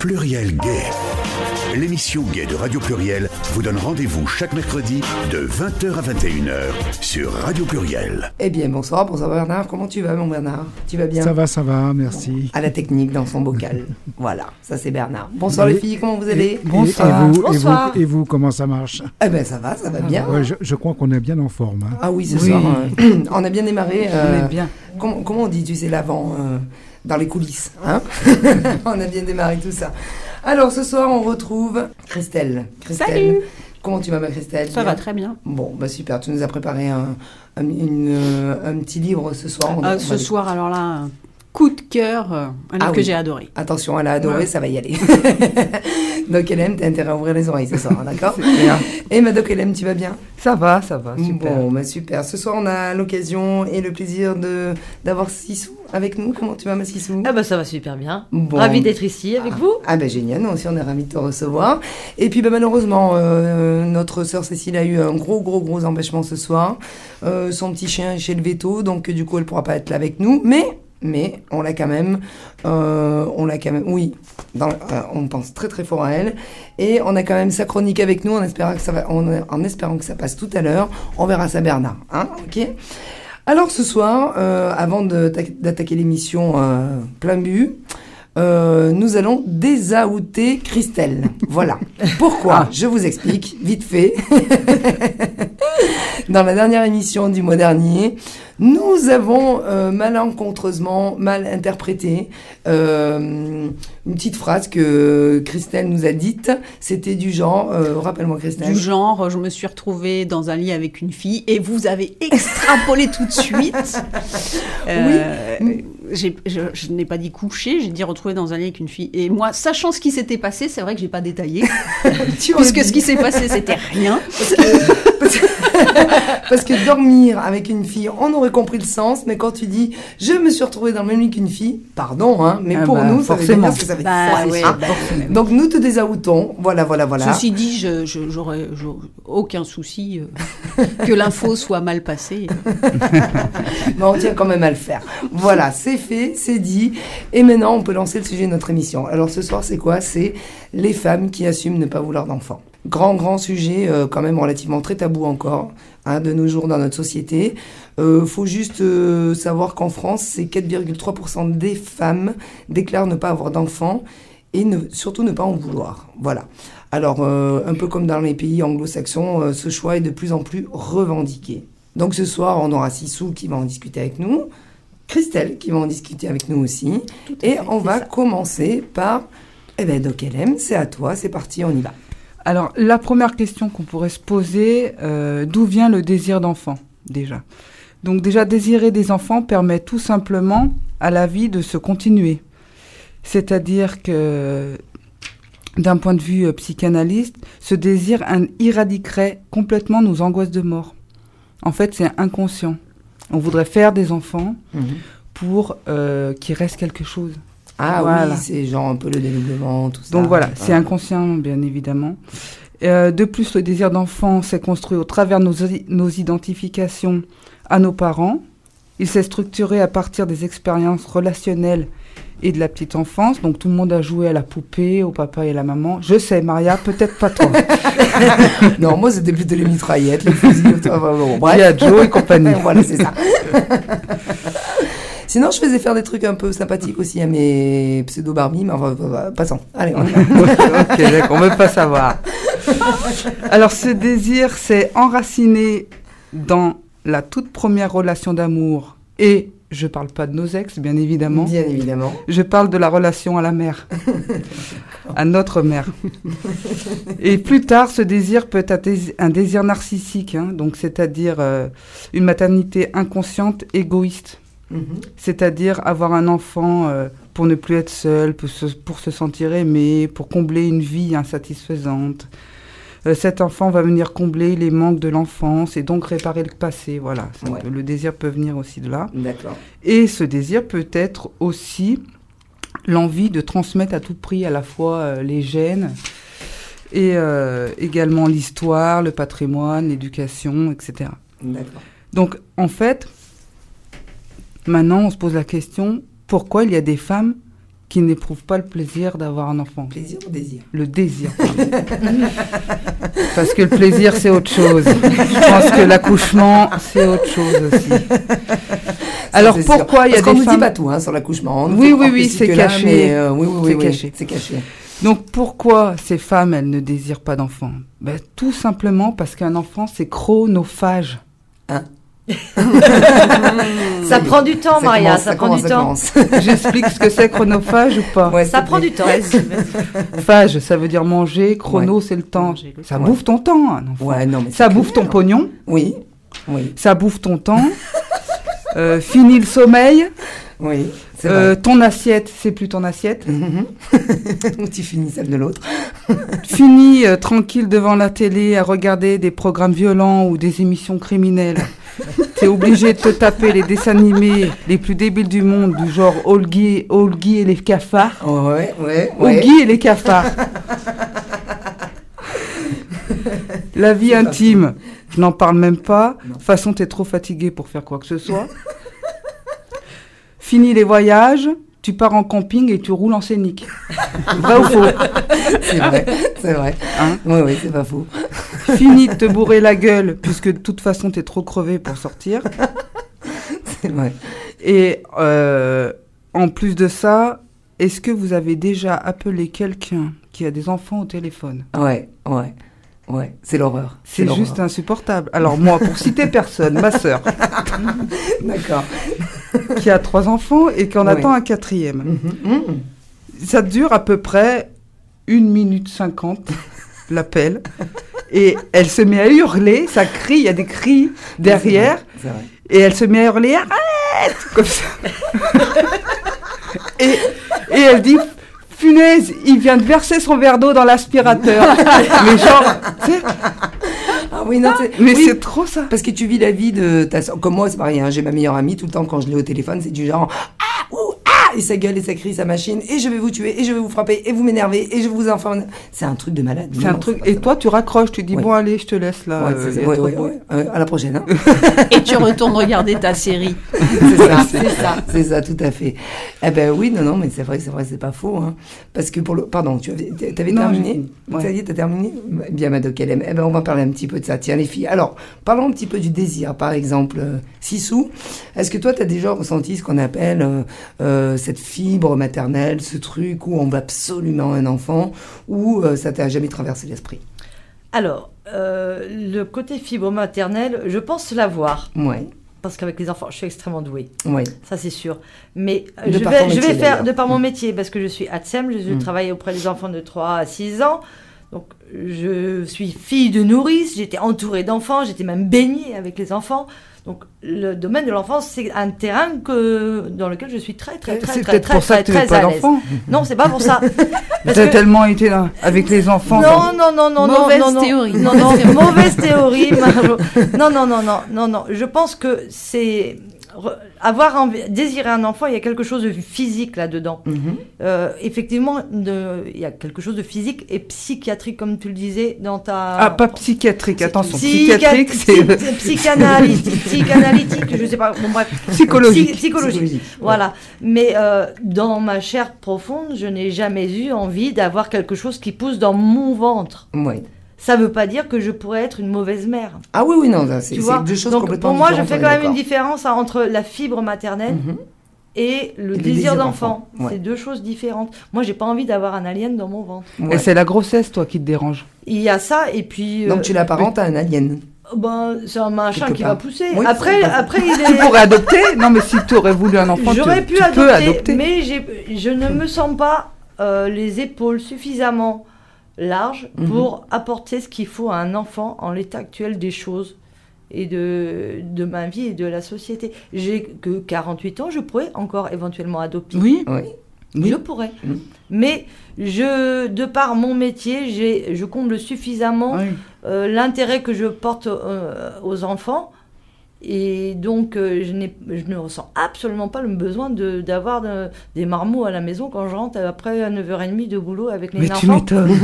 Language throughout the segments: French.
Pluriel Gay. L'émission Gay de Radio Pluriel vous donne rendez-vous chaque mercredi de 20h à 21h sur Radio Pluriel. Eh bien, bonsoir, bonsoir Bernard. Comment tu vas, mon Bernard? Tu vas bien? Ça va, ça va, merci. À la technique dans son bocal. voilà, ça c'est Bernard. Bonsoir les filles, comment vous allez? Et, bonsoir. Et vous, bonsoir. Et vous, et vous, comment ça marche? Eh bien, ça va, ça va bien. Ouais, je, je, crois qu'on est bien en forme. Hein. Ah oui, ce oui. soir, euh, on a bien démarré. Euh, on est bien. Comment, comment, on dit, tu sais, l'avant euh, dans les coulisses. Hein on a bien démarré tout ça. Alors ce soir, on retrouve Christelle. Christelle. Salut Comment tu vas, ma Christelle? Ça va très bien. Bon, bah super. Tu nous as préparé un, un, une, un petit livre ce soir. Euh, ce soir, alors là, un coup de cœur, un livre ah, que oui. j'ai adoré. Attention, elle a adoré, ouais. ça va y aller. Doc Hélène, t'as intérêt à ouvrir les oreilles ce soir, d'accord Et ma Doc Hélène, tu vas bien? Ça va, ça va, super. Bon, bah super. Ce soir, on a l'occasion et le plaisir de d'avoir Sissou avec nous. Comment tu vas, ma Sissou Ah bah ça va super bien. Bon. Ravi d'être ici avec ah. vous. Ah bah génial, nous aussi on est ravis de te recevoir. Et puis bah, malheureusement, euh, notre sœur Cécile a eu un gros gros gros empêchement ce soir. Euh, son petit chien est chez le veto, donc du coup elle pourra pas être là avec nous. Mais mais on l'a quand même, euh, on l'a quand même, oui, dans, euh, on pense très très fort à elle, et on a quand même sa chronique avec nous, en espérant que ça va, en espérant que ça passe tout à l'heure, on verra ça Bernard, hein, ok? Alors ce soir, euh, avant d'attaquer l'émission euh, plein but, euh, nous allons désaouter Christelle. Voilà. Pourquoi? Je vous explique, vite fait. Dans la dernière émission du mois dernier, nous avons euh, malencontreusement mal interprété euh, une petite phrase que Christelle nous a dite. C'était du genre, euh, rappelle-moi Christelle. Du genre, je me suis retrouvée dans un lit avec une fille et vous avez extrapolé tout de suite. oui. Je, je n'ai pas dit coucher, j'ai dit retrouver dans un lit avec une fille. Et moi, sachant ce qui s'était passé, c'est vrai que j'ai pas détaillé. puisque ce qui s'est passé, c'était rien. Parce que, parce, parce que dormir avec une fille, on aurait compris le sens, mais quand tu dis je me suis retrouvée dans le même lit qu'une fille, pardon, hein, mais ah pour bah, nous, forcément. ça veut dire que ça veut bah, dire ouais, ça. bah, Donc nous te désaoutons, voilà, voilà, voilà. Ceci dit, je, je, j'aurais, aucun souci euh, que l'info soit mal passée. mais on tient quand même à le faire. Voilà, c'est fait, c'est dit, et maintenant on peut lancer le sujet de notre émission. Alors ce soir, c'est quoi? C'est les femmes qui assument ne pas vouloir d'enfants. Grand, grand sujet, euh, quand même relativement très tabou encore, hein, de nos jours dans notre société. Euh, faut juste euh, savoir qu'en France, c'est 4,3% des femmes déclarent ne pas avoir d'enfants et ne, surtout ne pas en vouloir. Voilà. Alors, euh, un peu comme dans les pays anglo-saxons, ce choix est de plus en plus revendiqué. Donc ce soir, on aura Sissou qui va en discuter avec nous, Christelle qui va en discuter avec nous aussi, et fait, on va ça. commencer par, eh ben, Doc LM, c'est à toi, c'est parti, on y va. Alors, la première question qu'on pourrait se poser, euh, d'où vient le désir d'enfant, déjà? Donc déjà, désirer des enfants permet tout simplement à la vie de se continuer. C'est-à-dire que, d'un point de vue euh, psychanalyste, ce désir un, éradiquerait complètement nos angoisses de mort. En fait, c'est inconscient. On voudrait faire des enfants Mhm. pour euh, qu'il reste quelque chose. Ah Voilà. oui, c'est genre un peu le dédoublement, tout ça. Donc voilà, c'est inconscient, bien évidemment. Euh, de plus, le désir d'enfant s'est construit au travers de nos, nos identifications à nos parents. Il s'est structuré à partir des expériences relationnelles et de la petite enfance. Donc tout le monde a joué à la poupée, au papa et à la maman. Je sais, Maria, peut-être pas toi. non, moi c'était plutôt les mitraillettes, les fusils, tout- enfin, bon, bref. Il y a Joe et compagnie. voilà, c'est ça. Sinon, je faisais faire des trucs un peu sympathiques aussi à mes pseudo-Barbie, mais enfin, passons. Allez, on y va. ok, d'accord, on veut pas savoir. Alors, ce désir s'est enraciné dans la toute première relation d'amour. Et je parle pas de nos ex, bien évidemment. Bien évidemment. Je parle de la relation à la mère, à notre mère. Et plus tard, ce désir peut être un désir- un désir narcissique, hein, donc c'est-à-dire euh, une maternité inconsciente, égoïste. Mhm. C'est-à-dire avoir un enfant euh, pour ne plus être seul, pour se, pour se sentir aimé, pour combler une vie insatisfaisante. Euh, cet enfant va venir combler les manques de l'enfance et donc réparer le passé. Voilà, Ouais. le désir peut venir aussi de là. D'accord. Et ce désir peut être aussi l'envie de transmettre à tout prix à la fois euh, les gènes et également l'histoire, le patrimoine, l'éducation, etc. D'accord. Donc en fait, maintenant on se pose la question, pourquoi il y a des femmes qui n'éprouvent pas le plaisir d'avoir un enfant? Plaisir ou désir? Le désir. Parce que le plaisir, c'est autre chose. Je pense que l'accouchement, c'est autre chose aussi. Alors pourquoi il y a Parce des femmes... dit pas tout hein, sur l'accouchement. Oui, oui, oui, c'est caché. Euh, oui, oui, oui, caché. C'est caché. Donc pourquoi ces femmes, elles ne désirent pas d'enfants? Ben, Tout simplement parce qu'un enfant, c'est chronophage. Hein? ça prend du temps, Maria, ça, prend du temps. J'explique ce que c'est chronophage ou pas ouais, Ça prend du temps. Phage, ça veut dire manger, chrono, c'est le temps. ça bouffe ton temps. Ouais, non, mais ça bouffe ton pognon. Oui. oui. Ça bouffe ton temps. euh, fini le sommeil. Oui. Euh, ton assiette, c'est plus ton assiette. Ou tu finis celle de l'autre. Fini euh, tranquille devant la télé à regarder des programmes violents ou des émissions criminelles. T'es obligé de te taper les dessins animés les plus débiles du monde, du genre Olgi, et les cafards. Ouais, ouais. Olgi et les cafards. La vie intime, je n'en parle même pas. De toute façon, t'es trop fatigué pour faire quoi que ce soit. Fini les voyages, tu pars en camping et tu roules en scénique. vrai ou faux C'est vrai, c'est vrai. Hein oui, oui, c'est pas faux. Fini de te bourrer la gueule, puisque de toute façon, tu es trop crevé pour sortir. c'est vrai. Et euh, en plus de ça, est-ce que vous avez déjà appelé quelqu'un qui a des enfants au téléphone? Ouais, ouais. Ouais, c'est l'horreur. C'est juste insupportable. Alors moi, pour citer personne, ma sœur. D'accord. qui a trois enfants et qui en attend un quatrième. Mhm. Mhm. Ça dure à peu près une minute cinquante, l'appel. Et elle se met à hurler, ça crie, il y a des cris derrière. Et elle se met à hurler, arrête Comme ça. et, et elle dit, punaise, il vient de verser son verre d'eau dans l'aspirateur. mais genre, ah oui, non, mais c'est trop ça. Parce que tu vis la vie de ta Comme moi, c'est pareil, hein, j'ai ma meilleure amie, tout le temps quand je l'ai au téléphone, c'est du genre ah Et ça gueule et ça crie sa machine, et je vais vous tuer, et je vais vous frapper, et vous m'énerver, et je vous informe. C'est un truc de malade. C'est un truc. Et toi, tu raccroches, tu dis Bon, allez, je te laisse là. Euh, à la prochaine. Hein. et tu retournes regarder ta série. c'est ça, c'est ça, c'est ça, tout à fait. Eh ben oui, non, non, mais c'est vrai, c'est vrai, c'est pas faux. Hein. Parce que pour le. Pardon, tu avais, avais terminé Ça y est, t'as terminé? Bien, ma doc, elle Eh ben, on va parler un petit peu de ça. Tiens, les filles. Alors, parlons un petit peu du désir. Par exemple, euh, Sissou, est-ce que toi, tu as déjà ressenti ce qu'on appelle euh, euh, cette fibre maternelle, ce truc où on veut absolument un enfant, ou ça t'a jamais traversé l'esprit? Alors, le côté fibre maternelle, je pense l'avoir. Oui parce qu'avec les enfants, je suis extrêmement douée. Oui. Ça, c'est sûr. Mais je vais, je vais faire, de par mon métier, parce que je suis ATSEM, je, mm. travaille auprès des enfants de 3 à 6 ans. Donc, je suis fille de nourrice, j'étais entourée d'enfants, j'étais même baignée avec les enfants. Donc, le domaine de l'enfance, c'est un terrain que, dans lequel je suis très, très, très, très, très, très, très, très à l'aise. Non, c'est pas pour ça. Vous avez tellement été là, avec les enfants. Non, non, non, non, mauvaise non, théorie. Non, non, mauvaise théorie. non, non, non, non, non, non. Je pense que c'est avoir envie, désirer un enfant, il y a quelque chose de physique là-dedans. Mhm. Euh, effectivement, il y a quelque chose de physique et psychiatrique, comme tu le disais dans ta. Ah, pas psychiatrique, attention. psychiatrique, c'est. Psychanalytique, psychanalytique, je sais pas. Bon, bref. Psychologique. psychologique. Voilà. Mais euh, dans ma chair profonde, je n'ai jamais eu envie d'avoir quelque chose qui pousse dans mon ventre. Oui ça ne veut pas dire que je pourrais être une mauvaise mère. Ah oui, oui, non, c'est deux choses Donc, complètement Pour moi, je fais quand même une différence entre la fibre maternelle mhm. et le désir d'enfant. C'est deux choses différentes. Moi, j'ai pas envie d'avoir un alien dans mon ventre. Et c'est la grossesse, toi, qui te dérange Il y a ça, et puis... Donc tu l'apparentes à un alien ben, c'est un machin qui va pousser. après, après, il est... Tu pourrais adopter Non, mais si tu aurais voulu un enfant, J'aurais pu adopter, peux adopter, mais je ne me sens pas euh, les épaules suffisamment large mhm. pour apporter ce qu'il faut à un enfant en l'état actuel des choses et de, de ma vie et de la société. J'ai que 48 ans, je pourrais encore éventuellement adopter. Oui, oui. Je pourrais. Mais je, de par mon métier, je comble suffisamment euh, l'intérêt que je porte euh, aux enfants et donc, euh, je, je, ne ressens absolument pas le besoin d'avoir de, des marmots à la maison quand je rentre après 9h30 de boulot avec les Mais enfants. tu m'étonnes.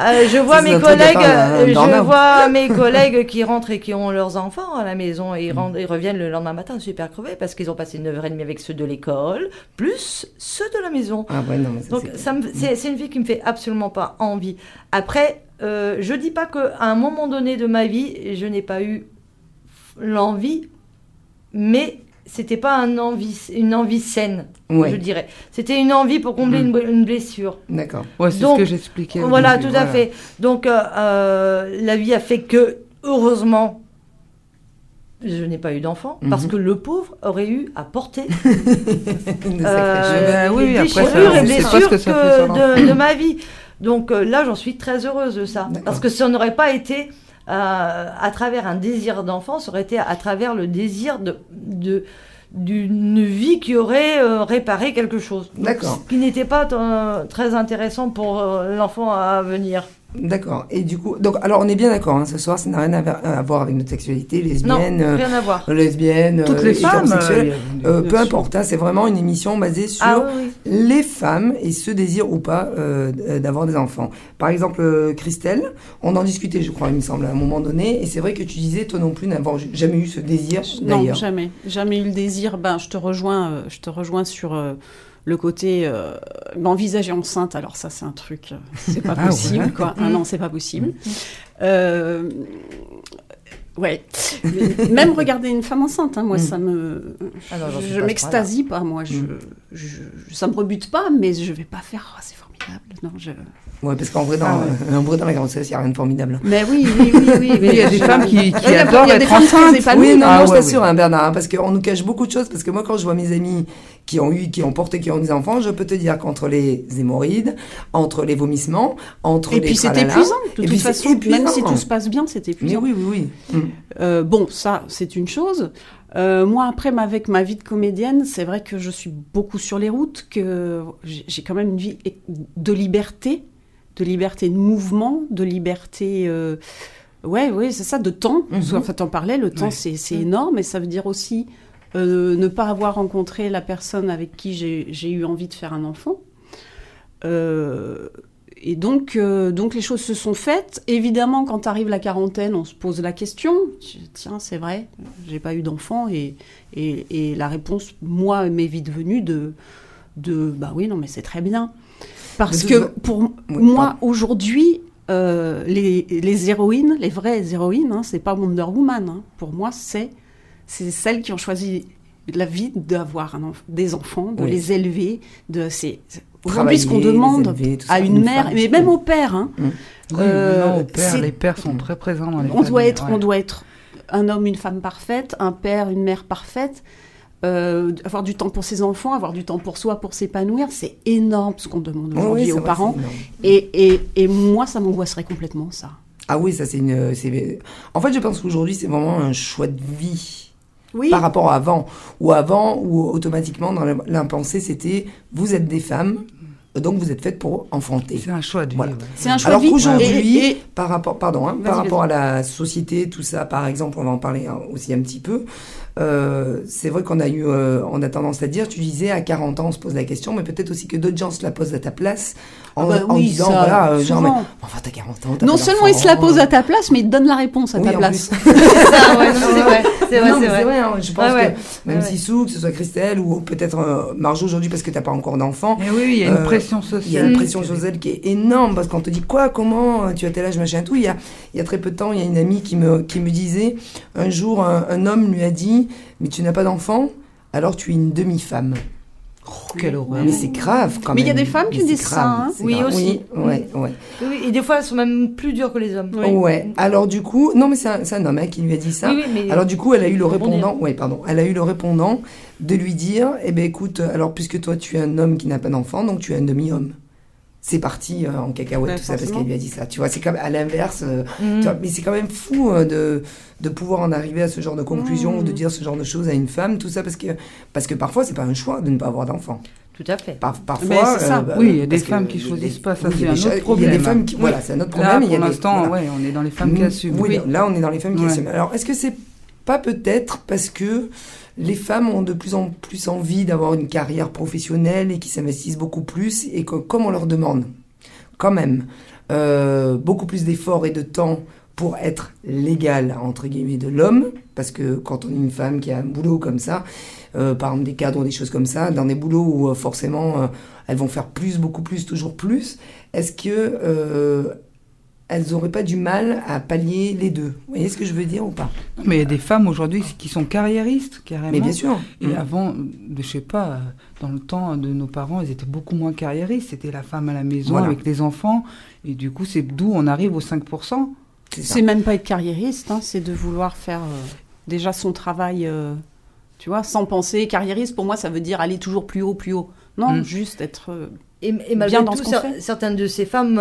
Euh, je vois mes collègues, euh, je vois mes collègues qui rentrent et qui ont leurs enfants à la maison et ils, rentrent, ils reviennent le lendemain matin super crevés parce qu'ils ont passé 9h30 avec ceux de l'école, plus ceux de la maison. Ah ouais, non, mais Donc c'est une vie qui me fait absolument pas envie. Après, euh, je dis pas qu'à un moment donné de ma vie, je n'ai pas eu l'envie, mais c'était pas un envie, une envie saine, je dirais. C'était une envie pour combler une, blessure. D'accord. Ouais, c'est ce que j'expliquais. Voilà, tout à fait. Donc, euh, euh, la vie a fait que, heureusement, je n'ai pas eu d'enfant mhm. parce que le pauvre aurait eu à porter euh, oui, les déchirures et blessures de, de, ma vie. Donc là, j'en suis très heureuse de ça parce que ça n'aurait pas été euh, à travers un désir d'enfant, ça aurait été à, travers le désir de, de d'une vie qui aurait euh, réparé quelque chose. D'accord. Qui n'était pas euh, très intéressant pour l'enfant à venir. D'accord. Et du coup, donc, alors on est bien d'accord, hein, ce soir, ça n'a rien à, voir avec notre sexualité, lesbienne, non, rien à voir. lesbienne, toutes les femmes, euh, peu importe. Hein, c'est vraiment une émission basée sur ah les femmes et ce désir ou pas euh, d'avoir des enfants. Par exemple, euh, Christelle, on en discutait, je crois, il me semble, à un moment donné, et c'est vrai que tu disais, toi non plus, n'avoir jamais eu ce désir. Non, jamais, jamais eu le désir. Ben, je te rejoins, je te rejoins sur le côté euh, m'envisager enceinte, alors ça c'est un truc, euh, c'est pas ah possible quoi. Ah non, c'est pas possible. Mm. Euh, ouais. même regarder une femme enceinte, hein, moi mm. ça me, ah je, m'extasie pas, moi. Je, mm. je, ça me rebute pas, mais je vais pas faire. Oh, c'est formidable. Non, je. Ouais, parce qu'en vrai, dans, ah vrai, dans la grossesse, il n'y a rien de formidable. Mais oui, oui, oui. oui, il y a des femmes qui, qui adorent être enceintes. Oui, non, non, je t'assure, hein, Bernard, hein, parce qu'on nous cache beaucoup de choses. Parce que moi, quand je vois mes amis qui ont eu, qui ont porté, qui ont des enfants, je peux te dire qu'entre les hémorroïdes, entre les vomissements, entre et les. Et puis c'est épuisant, de toute façon. Même si tout se passe bien, c'est épuisant. Mais oui, oui, oui. Mm. Euh, bon, ça, c'est une chose. Euh, moi, après, avec ma vie de comédienne, c'est vrai que je suis beaucoup sur les routes, que j'ai quand même une vie de liberté de liberté de mouvement, de liberté. Euh, ouais, ouais, c'est ça, de temps. Mhm. En fait, en parlait, le temps, c'est mhm. énorme, et ça veut dire aussi euh, ne pas avoir rencontré la personne avec qui j'ai eu envie de faire un enfant. Euh, et donc, donc les choses se sont faites. Évidemment, quand arrive la quarantaine, on se pose la question. Tiens, c'est vrai, j'ai pas eu d'enfant, et, et, la réponse, moi, m'est vite venue de, de, bah oui, non, mais c'est très bien. Parce que pour moi, aujourd'hui, euh, les, les, héroïnes, les vraies héroïnes, hein, c'est pas Wonder Woman. Hein. Pour moi, c'est celles qui ont choisi la vie d'avoir des enfants, de les élever. De, c'est aujourd'hui ce qu'on demande à une mère, mais même au père. Hein. Mmh. Euh, les pères sont très présents dans les on Doit être, On doit être un homme, une femme parfaite, un père, une mère parfaite. Euh, avoir du temps pour ses enfants, avoir du temps pour soi, pour s'épanouir, c'est énorme ce qu'on demande aujourd'hui aux parents. Et, et, et, moi, ça m'angoisserait complètement, ça. Ah oui, ça c'est une. En fait, je pense qu'aujourd'hui, c'est vraiment un choix de vie. Oui. Par rapport à avant. Ou avant, où automatiquement, dans l'impensé, c'était vous êtes des femmes, donc vous êtes faites pour enfanter. C'est un choix de vie. C'est un choix Alors qu'aujourd'hui, par rapport, pardon, hein, par rapport à la société, tout ça, par exemple, on va en parler hein, aussi un petit peu. Euh, c'est vrai qu'on a eu, euh, on a tendance à dire, tu disais à 40 ans on se pose la question, mais peut-être aussi que d'autres gens se la posent à ta place en, ah bah disant, voilà, euh, genre, mais, enfin t'as 40 ans. non seulement ils se la posent à ta place, mais ils te donnent la réponse à ta place. c'est vrai, c'est vrai, c'est vrai. Hein, je pense que même si Sissou, que ce soit Christelle ou peut-être Marjo aujourd'hui parce que t'as pas encore d'enfant. Et oui, il y a une pression sociale. Il y a une pression sociale qui est énorme parce qu'on te dit quoi, comment, tu as tel âge, machin, tout. Il y a, il y a très peu de temps, il y a une amie qui me, qui me disait, un jour, un homme lui a dit, mais tu n'as pas d'enfant, alors tu es une demi-femme. Oh, quelle horreur. Mais c'est grave quand même. Mais il y a des femmes qui disent ça. Hein. Oui, aussi. Oui, ouais, ouais. oui, et des fois, elles sont même plus dures que les hommes. Oui. Ouais. Alors du coup, non, mais c'est un, homme hein, qui lui a dit ça. Mais alors du coup, elle a eu le répondant. Oui, pardon. Elle a eu le répondant de lui dire, eh ben écoute, alors puisque toi tu es un homme qui n'a pas d'enfant, donc tu es un demi-homme c'est parti euh, en cacahuète, tout ça, parce qu'elle lui a dit ça. Tu vois, c'est comme à l'inverse. Euh, mhm. mais c'est quand même fou euh, de, de pouvoir en arriver à ce genre de conclusion ou de mhm. dire ce genre de choses à une femme, tout ça, parce que, parce que parfois, c'est pas un choix de ne pas avoir d'enfant. Tout à fait. parfois, ça. Bah, oui, il y a des femmes qui choisissent pas, ça c'est un autre problème. Il y a des femmes qui, voilà, c'est un autre problème. pour l'instant, ouais, on est dans les femmes qui assument. Oui, là, on est dans les femmes qui assument. Alors, est-ce que c'est pas peut-être parce que les femmes ont de plus en plus envie d'avoir une carrière professionnelle et qui s'investissent beaucoup plus et comme on leur demande quand même beaucoup plus d'efforts et de temps pour être légal, entre guillemets, de l'homme, parce que quand on est une femme qui a un boulot comme ça, euh, par exemple des cadres des choses comme ça, dans des boulots où euh, forcément euh, elles vont faire plus, beaucoup plus, toujours plus, est-ce que elles n'auraient pas du mal à pallier les deux. Vous voyez ce que je veux dire ou pas? Mais il y a des femmes aujourd'hui qui sont carriéristes, carrément. Mais bien sûr. Et mm. avant, je sais pas, dans le temps de nos parents, ils étaient beaucoup moins carriéristes. C'était la femme à la maison avec les enfants. Et du coup, c'est d'où on arrive aux 5%. C'est même pas être carriériste, hein, c'est de vouloir faire euh, déjà son travail, euh, tu vois, sans penser. Carriériste, pour moi, ça veut dire aller toujours plus haut, plus haut. Non, mm. juste être. Euh, et, malgré tout, certaines de ces femmes,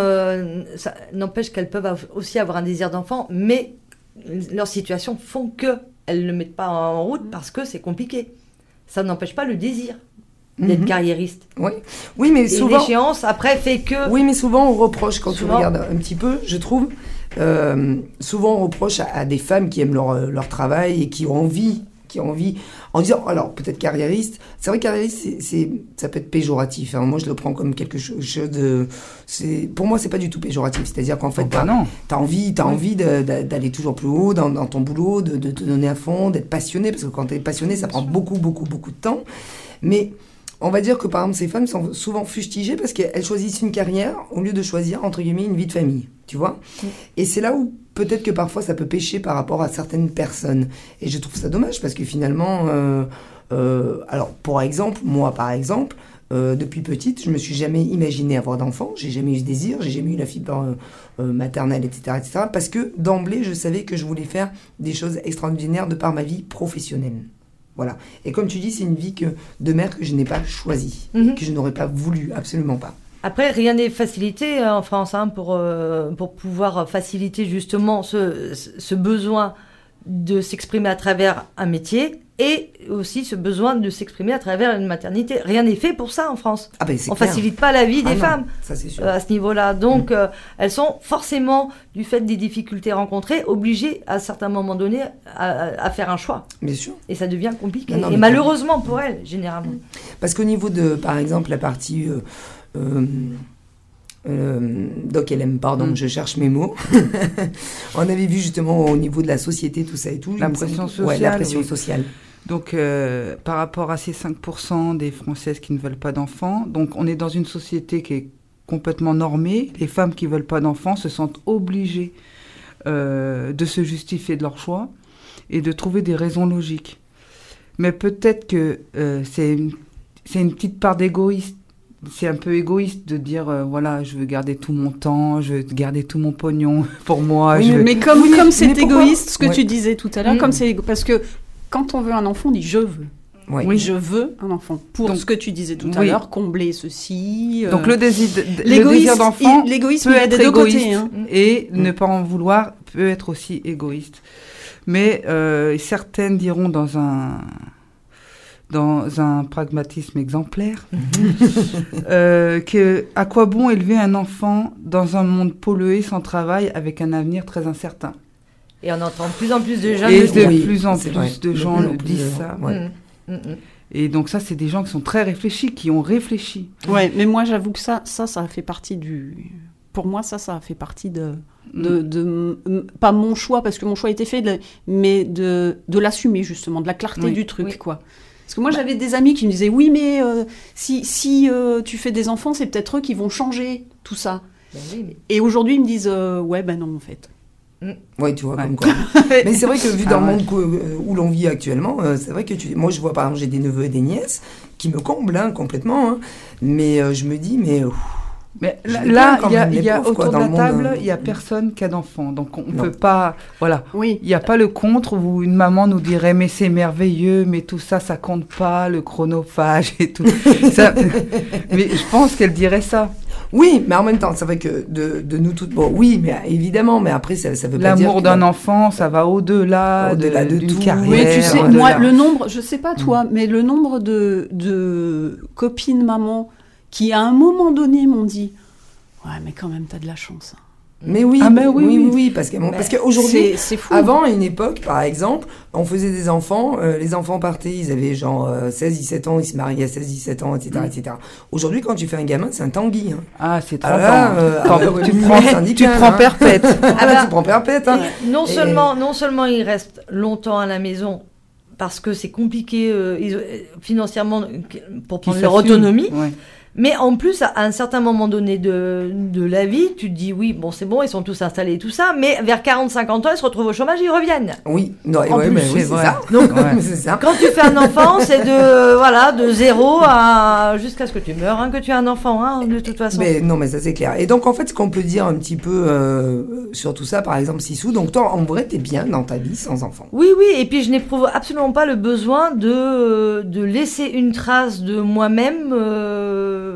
ça n'empêche qu'elles peuvent aussi avoir un désir d'enfant, mais leurs situations font que elles ne mettent pas en route parce que c'est compliqué. Ça n'empêche pas le désir d'être mhm. carriériste. Oui, oui mais souvent. L'échéance après fait que. Oui, mais souvent on reproche quand tu regardes un petit peu, je trouve, euh, souvent on reproche à, des femmes qui aiment leur, euh, leur, travail et qui ont envie, qui ont envie, en disant, alors peut-être carriériste, c'est vrai carriériste, c'est, ça peut être péjoratif. Hein. Moi je le prends comme quelque chose de, c'est, pour moi c'est pas du tout péjoratif. C'est-à-dire qu'en fait, oh, bah t'as, as envie, as envie d'aller toujours plus haut dans, dans ton boulot, de, de, te donner à fond, d'être passionné, parce que quand t'es passionné, ça prend beaucoup, beaucoup, beaucoup de temps. Mais on va dire que par exemple ces femmes sont souvent fustigées parce qu'elles choisissent une carrière au lieu de choisir entre guillemets une vie de famille, tu vois. Et c'est là où peut-être que parfois ça peut pêcher par rapport à certaines personnes. Et je trouve ça dommage parce que finalement, euh, euh, alors pour exemple, moi par exemple, euh, depuis petite, je me suis jamais imaginé avoir d'enfant, j'ai jamais eu ce désir, j'ai jamais eu la fibre maternelle, etc., etc. Parce que d'emblée, je savais que je voulais faire des choses extraordinaires de par ma vie professionnelle. Voilà. Et comme tu dis, c'est une vie que, de mère que je n'ai pas choisie, mhm. que je n'aurais pas voulu, absolument pas. Après, rien n'est facilité euh, en France hein, pour, euh, pour pouvoir faciliter justement ce, ce besoin de s'exprimer à travers un métier et aussi ce besoin de s'exprimer à travers une maternité. Rien n'est fait pour ça en France. Ah ben, on ne facilite pas la vie ah des femmes euh, à ce niveau-là. Donc, mm. euh, elles sont forcément, du fait des difficultés rencontrées, obligées à certains moments donnés à, faire un choc. Bien sûr. Et ça devient compliqué. et malheureusement pour elles, généralement. Parce qu'au niveau de, par exemple, la partie... Euh, euh, Doc LM, pardon, mm. je cherche mes mots. on avait vu justement au niveau de la société, tout ça et tout. La pression sociale. Ouais, la pression sociale. Donc, euh, par rapport à ces 5% des Françaises qui ne veulent pas d'enfants, donc on est dans une société qui est complètement normée. Les femmes qui veulent pas d'enfants se sentent obligées euh, de se justifier de leur choix et de trouver des raisons logiques. Mais peut-être que euh, c'est une, une petite part d'égoïsme c'est un peu égoïste de dire euh, voilà je veux garder tout mon temps je veux garder tout mon pognon pour moi mais comme comme c'est égoïste ce que tu disais tout à l'heure comme mm. c'est parce que quand on veut un enfant on dit je veux Oui, je veux un enfant. Pour ce que tu disais tout à l'heure, combler ceci. Euh, Donc le désir, d'enfant l'égoïsme peut être égoïste hein. et mm. ne pas en vouloir peut être aussi égoïste. Mais euh, certaines diront dans un dans un pragmatisme exemplaire, euh, que à quoi bon élever un enfant dans un monde pollué, sans travail, avec un avenir très incertain? Et on entend de plus en plus de gens Et de plus en plus de gens le disent ça. Mm, mm, mm. Et donc ça, c'est des gens qui sont très réfléchis, qui ont réfléchi. Ouais, mais moi j'avoue que ça, ça, ça fait partie du. Pour moi, ça, ça fait partie de, de, de, pas mon choix parce que mon choix a été fait, mais de, de l'assumer justement, de la clarté du truc, quoi. Parce que moi, j'avais des amis qui me disaient Oui, mais euh, si, si euh, tu fais des enfants, c'est peut-être eux qui vont changer tout ça. Ben Et aujourd'hui, ils me disent euh, Ouais, ben non, en fait. Mm. Oui, tu vois, comme quoi. mais c'est vrai que vu dans le ah monde où, l'on vit actuellement, c'est vrai que tu... moi, je vois par exemple, j'ai des neveux et des nièces qui me comblent hein, complètement. Hein. mais je me dis Mais. Mais là, il y a, autour de la table, il n'y a personne qui a d'enfant. Donc on ne peut pas. Voilà. Oui. Il n'y a pas le contre où une maman nous dirait Mais c'est merveilleux, mais tout ça, ça compte pas, le chronophage et tout. ça, mais je pense qu'elle dirait ça. Oui, mais en même temps, c'est vrai que de, de, nous toutes. Bon, oui, mais évidemment, mais après, ça, ça veut pas dire. L'amour d'un enfant, ça va au-delà au-delà de, de, carrière. Oui, tu sais, moi, le nombre, je sais pas toi, mm. mais le nombre de, de copines maman qui à un moment donné m'ont dit Ouais, mais quand même, t'as de la chance. Hein. Mais oui, ah ben oui, oui, oui, parce que parce qu'aujourd'hui, avant à une époque, par exemple, on faisait des enfants, euh, les enfants partaient, ils avaient genre 16-17 ans, ils se mariaient à 16-17 ans, etc., etc. Aujourd'hui, quand tu fais un gamin, c'est un tanguy. Hein. Ah, c'est trop ah, euh, ah, tu, prends, tu prends hein. perpète. ah bah, tu prends perpète. Hein. Non seulement, non seulement ils restent longtemps à la maison parce que c'est compliqué euh, financièrement pour prendre leur autonomie. Mais en plus, à un certain moment donné de, de la vie, tu te dis oui, bon, c'est bon, ils sont tous installés et tout ça, mais vers 40-50 ans, ils se retrouvent au chômage, ils reviennent. Oui, non, ouais, mais oui, c'est ça. Donc, ça. quand tu fais un enfant, c'est de, voilà, de zéro à, jusqu'à ce que tu meurs, hein, que tu aies un enfant, hein, de toute façon. Mais non, mais ça c'est clair. Et donc, en fait, ce qu'on peut dire un petit peu euh, sur tout ça, par exemple, Sissou, donc toi, en vrai, t'es bien dans ta vie sans enfant. Oui, oui, et puis je n'éprouve absolument pas le besoin de, de laisser une trace de moi-même. Euh,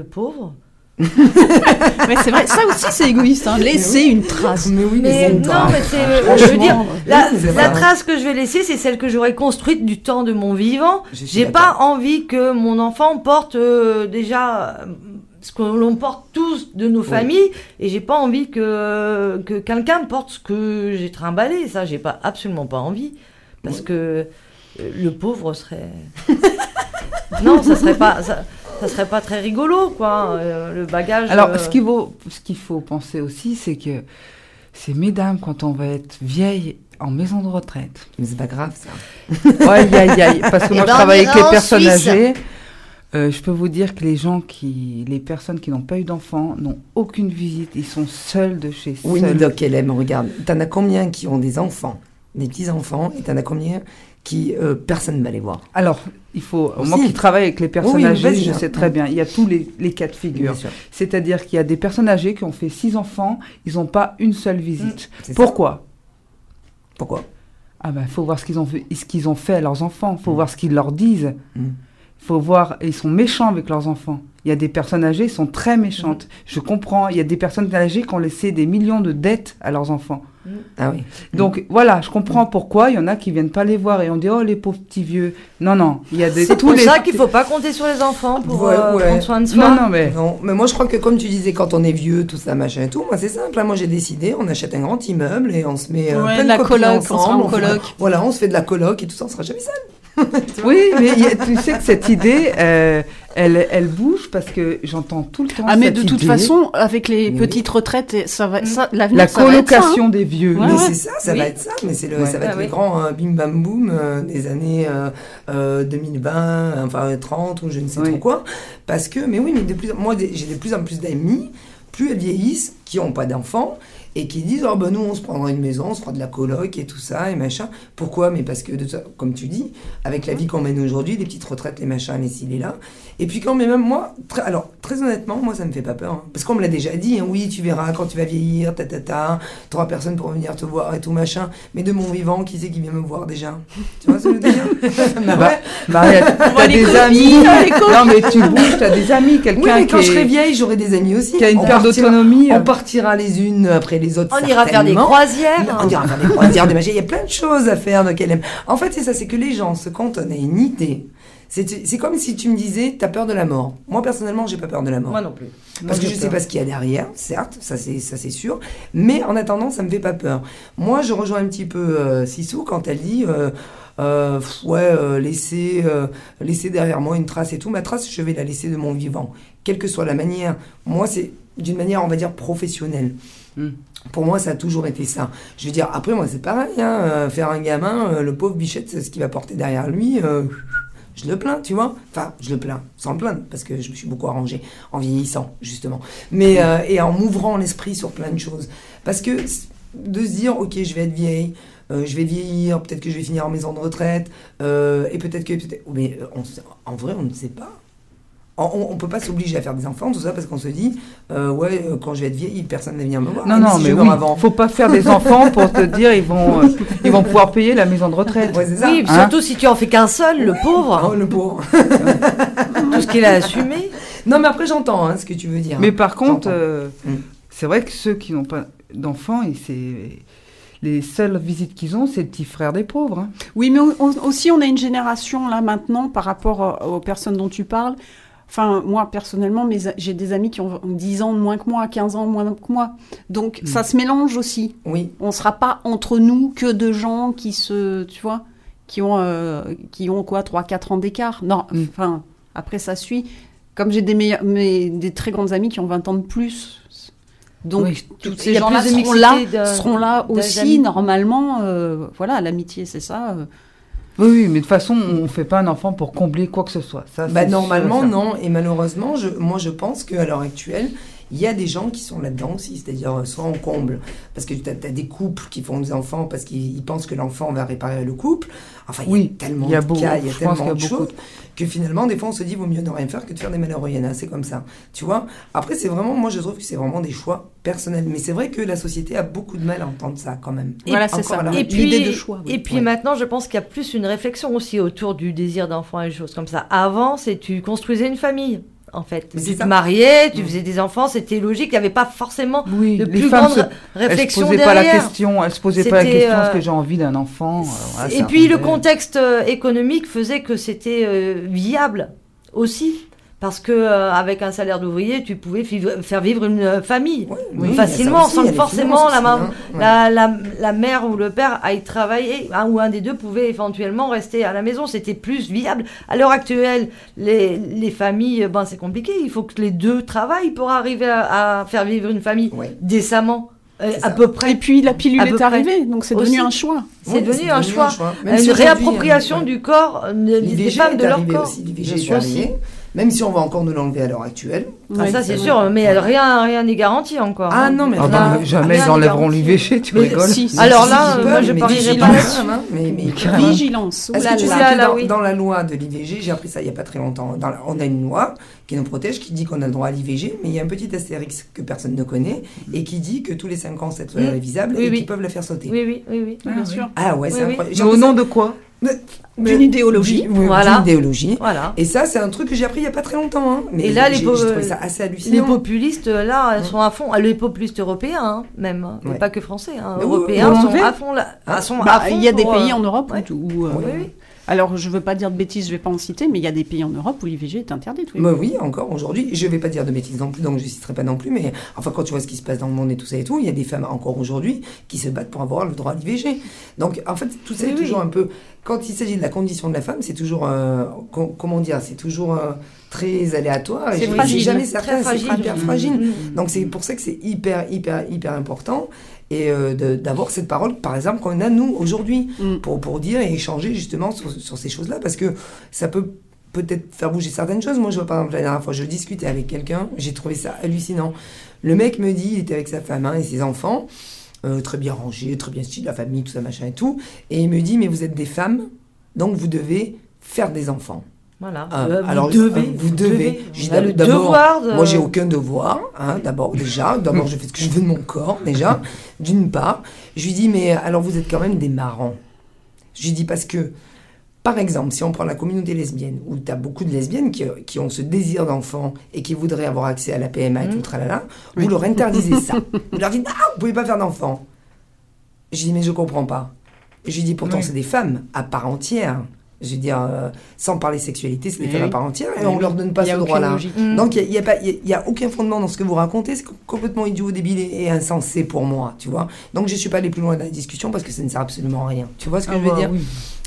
le pauvre. mais c'est vrai, ça aussi c'est égoïste, hein. laisser une trace. Mais oui, mais, non, mais c'est, je veux dire, la, trace que je vais laisser, c'est celle que j'aurais construite du temps de mon vivant. J'ai pas envie que mon enfant porte euh, déjà ce que l'on porte tous de nos familles, et j'ai pas envie que que quelqu'un porte ce que j'ai trimballé. Ça, j'ai pas absolument pas envie, parce que euh, le pauvre serait. non, ça serait pas ça serait pas très rigolo, quoi, euh, le bagage. Alors, ce euh. qu'il faut, ce qu'il faut penser aussi, c'est que c'est mesdames, quand on va être vieille en maison de retraite. Mais c'est pas grave, ça. Ouais, aïe, aïe, parce que moi, je travaille avec les personnes âgées. Euh, je peux vous dire que les gens qui, les personnes qui n'ont pas eu d'enfants n'ont aucune visite, ils sont seuls de chez Oui, mais Doc, elle aime, regarde, t'en as combien qui ont des enfants, des petits-enfants, et t'en as combien qui euh, personne ne va les voir. Alors, il faut. Moi qui travaille avec les personnes âgées, je sais très bien. Il y a tous les, les cas de figure. C'est-à-dire qu'il y a des personnes âgées qui ont fait six enfants, ils n'ont pas une seule visite. Mmh, Pourquoi? Pourquoi? Ah ben, il faut voir ce qu'ils ont fait, ce qu'ils ont fait à leurs enfants. Il faut mmh. voir ce qu'ils leur disent. Il mmh. faut voir. Ils sont méchants avec leurs enfants. Il y a des personnes âgées qui sont très méchantes. Je comprends. Il y a des personnes âgées qui ont laissé des millions de dettes à leurs enfants. Ah oui. Donc voilà, je comprends pourquoi il y en a qui viennent pas les voir et on dit oh les pauvres petits vieux. Non non, il y a des. C'est pour ça qu'il faut pas compter sur les enfants pour euh, prendre soin de soi. Non non mais non, mais moi je crois que comme tu disais quand on est vieux tout ça machin et tout, moi c'est simple. Hein. moi j'ai décidé, on achète un grand immeuble et on se met euh, plein de la coloc, ensemble, on coloc. voilà, on se fait de la coloc et tout ça, on sera jamais seul. oui, mais tu sais que cette idée, euh, elle, elle bouge parce que j'entends tout le temps. Ah, mais de toute façon, avec les petites retraites, ça va, ça, la colocation hein. des vieux. mais c'est ça, ça va être ça. Mais c'est le, ça va être ah, les grands euh, bim bam boum euh, des années 2020, enfin 30 ou je ne sais trop quoi. Parce que, mais oui, mais de plus, moi, j'ai de plus en plus d'amis, plus elles vieillissent, qui n'ont pas d'enfants et qui disent oh ben nous on se prendra une maison, on se fera de la coloc et tout ça et machin. Pourquoi? Mais parce que comme tu dis, avec la vie qu'on mène aujourd'hui, des petites retraites, les machins, les ci, les là. Et puis quand même moi, très, alors très honnêtement, moi ça me fait pas peur hein. parce qu'on me l'a déjà dit. Hein, oui, tu verras quand tu vas vieillir, ta ta ta, t'auras personne pour venir te voir et tout machin. Mais de mon vivant, qui c'est qui vient me voir déjà? Tu vois ce que je veux dire? Bah, t'as des amis. non mais tu bouges, t'as des amis, quelqu'un. Oui, mais quand je serai vieille, j'aurai des amis aussi. Qui a une perte d'autonomie. On partira les unes après les autres. On ira faire des croisières. On ira faire des croisières, de magie. Il y a plein de choses à faire de qu'elle aime. En fait, c'est ça, c'est que les gens se cantonnent à une idée. C'est comme si tu me disais, t'as peur de la mort. Moi, personnellement, j'ai pas peur de la mort. Moi non plus. Parce que je sais pas ce qu'il y a derrière, certes, ça c'est sûr. Mais en attendant, ça me fait pas peur. Moi, je rejoins un petit peu euh, Sissou quand elle dit, euh, euh, ouais, euh, laisser, laisser derrière moi une trace et tout. Ma trace, je vais la laisser de mon vivant. Quelle que soit la manière. Moi, c'est d'une manière, on va dire, professionnelle. Hmm. Pour moi, ça a toujours été ça. Je veux dire, après, moi, c'est pareil. Hein, faire un gamin, le pauvre Bichette, c'est ce qu'il va porter derrière lui. Euh, je le plains, tu vois. Enfin, je le plains, sans le plaindre, parce que je me suis beaucoup arrangé en vieillissant, justement. Mais, et en m'ouvrant l'esprit sur plein de choses. Parce que de se dire, ok, je vais être vieille, je vais vieillir, peut-être que je vais finir en maison de retraite, et peut-être que. Peut mais en vrai, on ne sait pas on, ne peut pas s'obliger à faire des enfants, tout ça, parce qu'on se dit, euh, ouais, euh, quand je vais être vieille, personne ne vient me voir. Non, non, mais oui, avant. faut pas faire des enfants pour te dire, ils vont, euh, ils vont pouvoir payer la maison de retraite. Oui, hein surtout si tu en fais qu'un seul, le pauvre. Oh, le pauvre. tout ce qu'il a assumé. Non, mais après, j'entends hein, ce que tu veux dire. Mais par contre, mm. c'est vrai que ceux qui n'ont pas d'enfants, c'est les seules visites qu'ils ont, c'est le petit frère des pauvres. Hein. Oui, mais aussi on a une génération là maintenant par rapport aux personnes dont tu parles Enfin, moi, personnellement, j'ai des amis qui ont 10 ans de moins que moi, 15 ans de moins que moi. Donc, mm. ça se mélange aussi. Oui. On ne sera pas entre nous que de gens qui se, tu vois, qui ont, euh, qui ont quoi, 3-4 ans d'écart. Non, mm. enfin, après, ça suit. Comme j'ai des, mais, des très grandes amies qui ont 20 ans de plus. Donc, tous ces gens-là seront là, seront là aussi, normalement. Euh, voilà, l'amitié, c'est ça. Euh, oui, mais de toute façon, on ne fait pas un enfant pour combler quoi que ce soit. Ça, bah, normalement, non. Et malheureusement, je, moi, je pense qu'à l'heure actuelle, il y a des gens qui sont là-dedans aussi, c'est-à-dire euh, soit on comble, parce que tu as, des couples qui font des enfants parce qu'ils pensent que l'enfant va réparer le couple. Enfin, il y a tellement de cas, il y a tellement de choses que finalement, des fois, on se dit, vaut mieux ne rien faire que de faire des malheurs C'est comme ça. Tu vois? Après, c'est vraiment, moi, je trouve que c'est vraiment des choix personnels. Mais c'est vrai que la société a beaucoup de mal à entendre ça quand même. Et voilà, c'est ça. Et puis, de choix. Et puis maintenant, je pense qu'il y a plus une réflexion aussi autour du désir d'enfant et des choses comme ça. Avant, c'est tu construisais une famille en fait. tu te mariais, tu mm. faisais des enfants, c'était logique. Il n'y avait pas forcément oui, de plus grande réflexion elles se posaient pas la question, elles se posaient pas la question est-ce que euh, j'ai envie d'un enfant. Euh, et puis le contexte euh, économique faisait que c'était viable aussi parce que euh, avec un salaire d'ouvrier, tu pouvais faire vivre une euh, famille facilement, sans que forcément la, hein. la, la, la, mère ou le père aille travailler, un ou un des deux pouvait éventuellement rester à la maison. C'était plus viable. À l'heure actuelle, les, les familles, ben c'est compliqué. Il faut que les deux travaillent pour arriver à, faire vivre une famille décemment. Euh, à peu près. Et puis la pilule est arrivée, donc c'est devenu un choix. C'est devenu, un choix. Une réappropriation du corps des femmes de leur corps. Aussi, même si on va encore nous l'enlever à l'heure actuelle. Ah, ça c'est sûr, mais rien rien n'est garanti encore. Ah non, mais ah bah, jamais ils enlèveront l'IVG, tu rigoles. Alors là, moi je parierais pas hein, mais, vigilance. dans, la loi de l'IVG, j'ai appris ça il n'y a pas très longtemps. on a une loi qui nous protège, qui dit qu'on a le droit à l'IVG, mais il y a un petit astérix que personne ne connaît et qui dit que tous les 5 ans cette loi est révisable et qu'ils peuvent la faire sauter. Oui, oui, oui, oui bien sûr. Ah ouais, c'est incroyable. Au nom de quoi d'une idéologie. voilà. idéologie. Voilà. Et ça, c'est un truc que j'ai appris il n'y a pas très longtemps. Hein. Mais et là, les, ça assez hallucinant. les populistes, là, elles sont à fond. Les populistes européens, hein, même. Hein. Pas que français. Européens sont à fond. Là, ah, bah, il y a des pays en Europe où, euh, oui, alors, je ne veux pas dire de bêtises, je ne vais pas en citer, mais il y a des pays en Europe où l'IVG est interdite. Oui, bah oui encore aujourd'hui. Je ne vais pas dire de bêtises non plus, donc je ne citerai pas non plus, mais enfin, quand tu vois ce qui se passe dans le monde et tout ça et tout, il y a des femmes encore aujourd'hui qui se battent pour avoir le droit à l'IVG. Donc, en fait, tout ça est toujours un peu. Quand il s'agit de la condition de la femme, c'est toujours. Euh, comment dire C'est toujours. Euh, très aléatoire. C'est fragile. jamais certain, c'est hyper fragile. Mm. Donc c'est pour ça que c'est hyper, hyper, hyper important et euh, d'avoir cette parole, par exemple, qu'on a nous aujourd'hui, mm. pour, pour dire et échanger justement sur, sur ces choses-là, parce que ça peut peut-être faire bouger certaines choses. Moi, je vois par exemple la dernière fois, je discutais avec quelqu'un, j'ai trouvé ça hallucinant. Le mec me dit, il était avec sa femme hein, et ses enfants, euh, très bien rangé, très bien stylé, la famille, tout ça, machin et tout, et il me dit, mais vous êtes des femmes, donc vous devez faire des enfants. Voilà. Ah, euh, alors, vous devez. vous devez. le devoir Moi, j'ai aucun devoir. Hein, d'abord, déjà. D'abord, je fais ce que je veux de mon corps, déjà. D'une part. Je lui dis, mais alors, vous êtes quand même des marrants. Je lui dis, parce que, par exemple, si on prend la communauté lesbienne, où tu as beaucoup de lesbiennes qui, qui ont ce désir d'enfant et qui voudraient avoir accès à la PMA et tout, mmh. tralala, vous leur interdisez ça. Vous leur dites, ah, vous pouvez pas faire d'enfant. Je dis, mais je comprends pas. Je lui dis, pourtant, c'est des femmes à part entière. Je veux dire, euh, sans parler sexualité, c'est des femmes à part entière et on ne leur donne pas ce droit-là. Mm. Donc il n'y a, a, a, aucun fondement dans ce que vous racontez, c'est complètement idiot, débile et, insensé pour moi, tu vois. Donc je ne suis pas allé plus loin dans la discussion parce que ça ne sert absolument à rien. Tu vois ce que ah je veux bah dire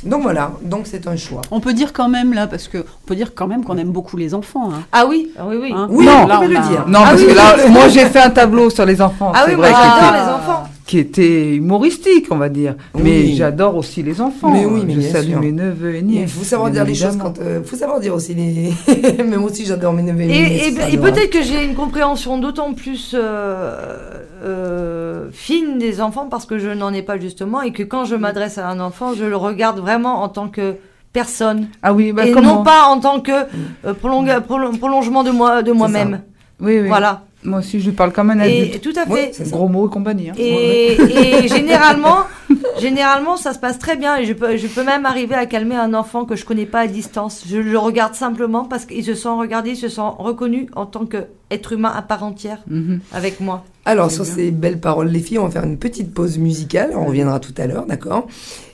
Donc voilà, donc c'est un choix. On peut dire quand même là, parce que on peut dire quand même qu'on aime beaucoup les enfants. Hein. Ah oui, ah oui, oui. Hein oui, non, on peut le dire. Non, ah parce que là, moi j'ai fait un tableau sur les enfants. Ah oui, moi j'adore les enfants qui était humoristique, on va dire. Mais j'adore aussi les enfants. Mais oui, mais je salue mes neveux et nièces. Il faut savoir dire les choses quand. Il euh, faut savoir dire aussi les. Même aussi, j'adore mes neveux et, nièces. Et, peut-être que j'ai une compréhension d'autant plus euh, euh, fine des enfants parce que je n'en ai pas justement et que quand je m'adresse à un enfant, je le regarde vraiment en tant que personne. Ah oui, bah et non pas en tant que prolongement de moi de moi-même. Oui, oui. Voilà. Moi aussi, je lui parle comme un adulte. Et, tout à fait. Gros mots et compagnie. Hein. Et, et généralement, généralement, ça se passe très bien. Et je peux, je peux même arriver à calmer un enfant que je connais pas à distance. Je le regarde simplement parce qu'il se sent regardé, il se sent reconnu en tant qu'être humain à part entière mhm. avec moi. Alors, sur ces belles paroles, les filles, on va faire une petite pause musicale. On reviendra tout à l'heure, d'accord?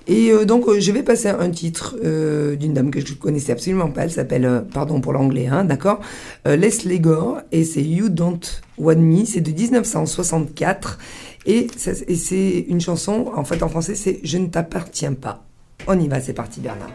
Et euh, donc, je vais passer un titre d'une dame que je ne connaissais absolument pas. Elle s'appelle, pardon pour l'anglais, hein, d'accord Leslie Gore, et c'est You Don't Want Me. C'est de 1964. Et, et c'est une chanson, en fait, en français, c'est Je ne t'appartiens pas. On y va, c'est parti, Bernard.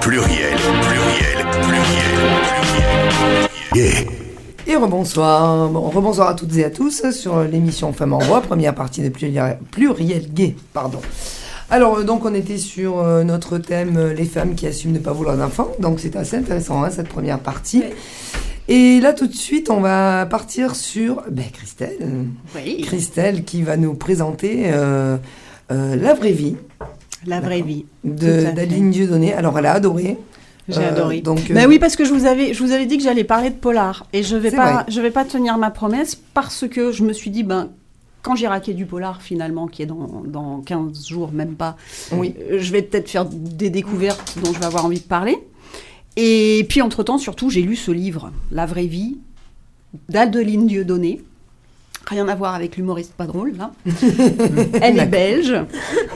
Pluriel, pluriel, pluriel, pluriel, pluriel. Et rebonsoir, bon, rebonsoir à toutes et à tous sur l'émission Femmes en Voix, première partie de Pluriel, pluriel Gay. Pardon. Alors, euh, donc, on était sur euh, notre thème euh, les femmes qui assument ne pas vouloir d'enfants. Donc, c'est assez intéressant, hein, cette première partie. Et là, tout de suite, on va partir sur ben, Christelle. Oui. Christelle qui va nous présenter la vraie vie. La vraie vie. D'Adeline Dieudonné. Alors, elle a adoré. J'ai adoré. Euh, donc, bah oui, parce que je vous avais, je vous avais dit que j'allais parler de polar et je vais pas, je vais pas tenir ma promesse parce que je me suis dit ben quand j'ai raqué du polar finalement, qui est dans, dans 15 jours, même pas, oui. Euh, je vais peut-être faire des découvertes dont je vais avoir envie de parler. Et puis entre-temps, surtout, j'ai lu ce livre, La vraie vie, d'Adeline Dieudonné, Rien à voir avec l'humoriste pas drôle, là. elle est belge,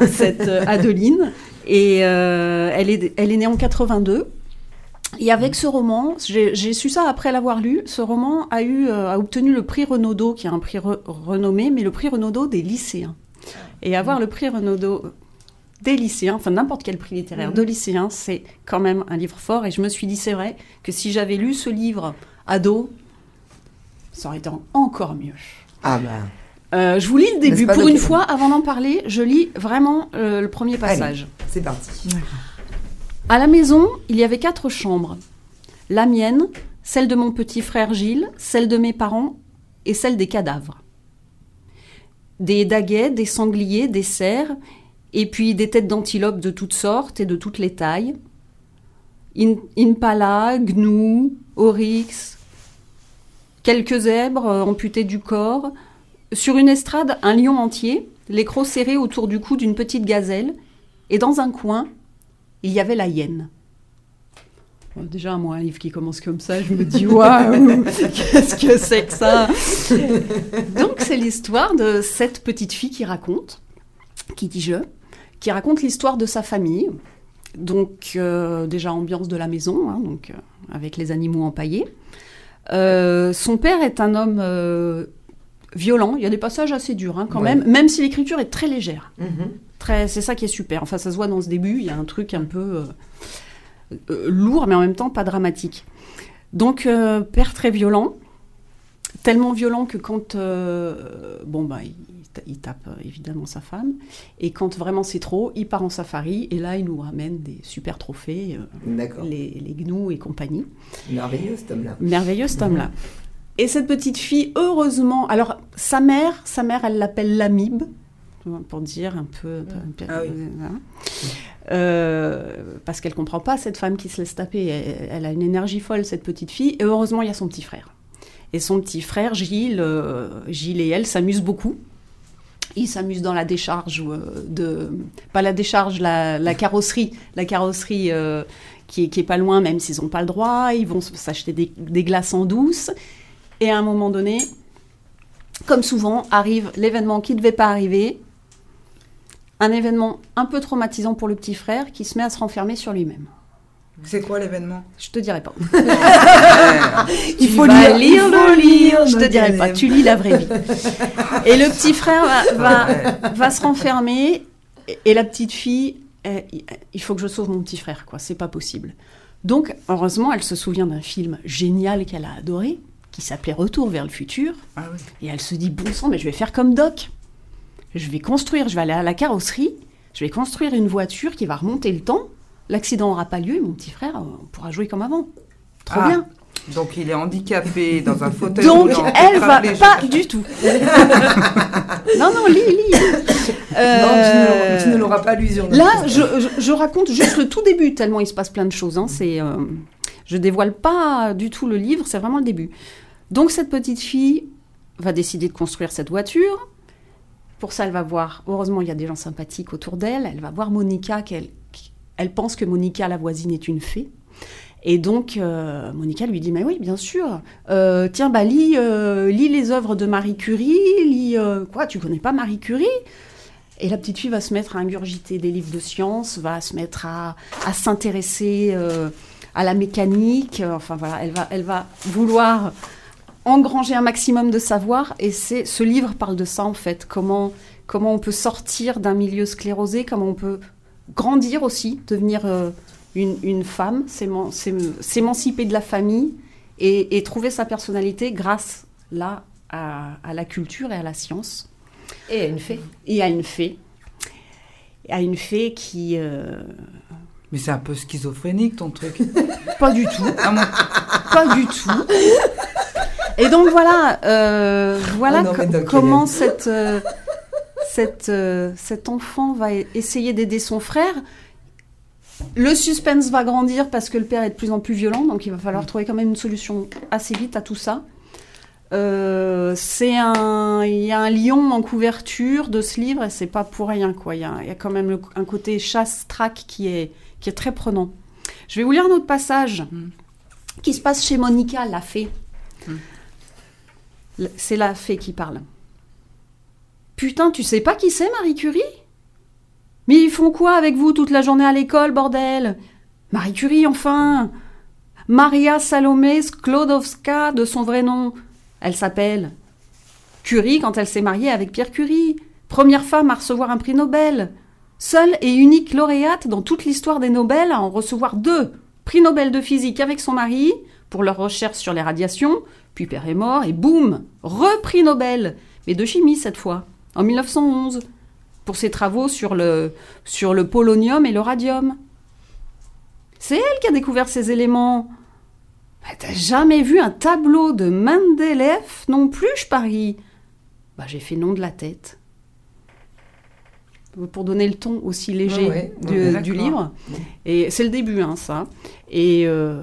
cette euh, Adeline, et euh, elle, est, elle est née en 82. Et avec ce roman, j'ai su ça après l'avoir lu, ce roman a, eu, euh, a obtenu le prix Renaudot, qui est un prix renommé, mais le prix Renaudot des lycéens. Et avoir le prix Renaudot des lycéens, enfin n'importe quel prix littéraire de lycéens, c'est quand même un livre fort. Et je me suis dit, c'est vrai que si j'avais lu ce livre ado, ça aurait été encore mieux. Ah ben. Euh, je vous lis le début. Pour une fois, avant d'en parler, je lis vraiment euh, le premier passage. C'est parti. À la maison, il y avait quatre chambres. La mienne, celle de mon petit frère Gilles, celle de mes parents et celle des cadavres. Des daguets, des sangliers, des cerfs, et puis des têtes d'antilopes de toutes sortes et de toutes les tailles. impala, gnou, oryx, quelques zèbres euh, amputés du corps, sur une estrade un lion entier, les crocs serrés autour du cou d'une petite gazelle, et dans un coin, il y avait la hyène. déjà, moi, un livre qui commence comme ça, je me dis, waouh, qu'est-ce que c'est que ça? Donc, c'est l'histoire de cette petite fille qui raconte, qui dit je, qui raconte l'histoire de sa famille. Donc, déjà ambiance de la maison, hein, donc, avec les animaux empaillés. Son père est un homme violent. Il y a des passages assez durs hein, quand même, même si l'écriture est très légère. Mhm. Très, c'est ça qui est super. Enfin, ça se voit dans ce début. Il y a un truc un peu lourd, mais en même temps pas dramatique. Donc, père très violent tellement violent que quand euh, bon bah il, tape euh, évidemment sa femme. Et quand vraiment c'est trop il part en safari et là il nous ramène des super trophées euh, les, les, gnous et compagnie. Merveilleux cet homme-là. Merveilleux cet homme-là. Et cette petite fille heureusement alors sa mère sa mère elle l'appelle l'amibe pour dire un peu, ah parce qu'elle comprend pas cette femme qui se laisse taper elle a une énergie folle cette petite fille. Et heureusement il y a son petit frère et son petit frère, Gilles, euh, Gilles et elle s'amusent beaucoup. Ils s'amusent dans la décharge euh. Pas la décharge, la, carrosserie. La carrosserie euh, qui, est, pas loin, même s'ils n'ont pas le droit. Ils vont s'acheter des, des glaces en douce. Et à un moment donné, comme souvent, arrive l'événement qui ne devait pas arriver. Un événement un peu traumatisant pour le petit frère qui se met à se renfermer sur lui-même. C'est quoi l'événement? Je te dirai pas. il faut lire, lire le livre. Je te dirai pas. Tu lis la vraie vie. Et le petit frère va, va, se renfermer et la petite fille, il faut que je sauve mon petit frère. quoi. C'est pas possible. Donc, heureusement, elle se souvient d'un film génial qu'elle a adoré, qui s'appelait Retour vers le futur. Ah et elle se dit bon sang, mais je vais faire comme Doc. Je vais construire, je vais aller à la carrosserie, je vais construire une voiture qui va remonter le temps l'accident n'aura pas lieu, mon petit frère on pourra jouer comme avant. Trop ah. bien. Donc il est handicapé dans un fauteuil. Donc elle va pas du tout. non non lis lis. non tu ne, l'auras pas lu Là je, raconte juste le tout début tellement il se passe plein de choses. Hein. C'est euh, je dévoile pas du tout le livre, c'est vraiment le début. Donc cette petite fille va décider de construire cette voiture. Pour ça, elle va voir, heureusement, il y a des gens sympathiques autour d'elle. Elle va voir Monica, qu'elle elle pense que Monica, la voisine, est une fée. Et donc, euh, Monica lui dit, mais oui, bien sûr. Euh, tiens, bah, lis, euh, lis, les œuvres de Marie Curie. Lis, quoi, tu connais pas Marie Curie? Et la petite fille va se mettre à ingurgiter des livres de science, va se mettre à, s'intéresser à la mécanique. Enfin, voilà, elle va, elle va vouloir engranger un maximum de savoir. Et c'est ce livre parle de ça, en fait. Comment, comment on peut sortir d'un milieu sclérosé, comment on peut grandir aussi, devenir euh, une, femme, s'émanciper de la famille et, trouver sa personnalité grâce là à, la culture et à la science. Et à une fée. Et à une fée. À une fée qui. Euh, Mais c'est un peu schizophrénique ton truc. Pas du tout. Pas du tout. Et donc voilà, euh, voilà ah comment cette, euh, cet enfant va essayer d'aider son frère. Le suspense va grandir parce que le père est de plus en plus violent, donc il va falloir trouver quand même une solution assez vite à tout ça. Euh, c'est un, il y a un lion en couverture de ce livre et c'est pas pour rien quoi. Il y a, quand même un côté chasse-traque qui est, qui est très prenant. Je vais vous lire un autre passage mm. qui se passe chez Monica, la fée. Mm. C'est la fée qui parle. Putain, tu sais pas qui c'est Marie Curie? Mais ils font quoi avec vous toute la journée à l'école, bordel? Marie Curie, enfin! Maria Salomé Sklodowska, de son vrai nom. Elle s'appelle Curie quand elle s'est mariée avec Pierre Curie, première femme à recevoir un prix Nobel, seule et unique lauréate dans toute l'histoire des Nobel à en recevoir deux prix Nobel de physique avec son mari pour leur recherche sur les radiations, puis Père est mort et boum, repris Nobel, mais de chimie cette fois en 1911, pour ses travaux sur le, sur le polonium et le radium. C'est elle qui a découvert ces éléments. Bah, T'as jamais vu un tableau de Mendeleev non plus, je parie bah, J'ai fait nom de la tête. Pour donner le ton aussi léger du, livre. Et c'est le début, hein, ça. Et. Euh,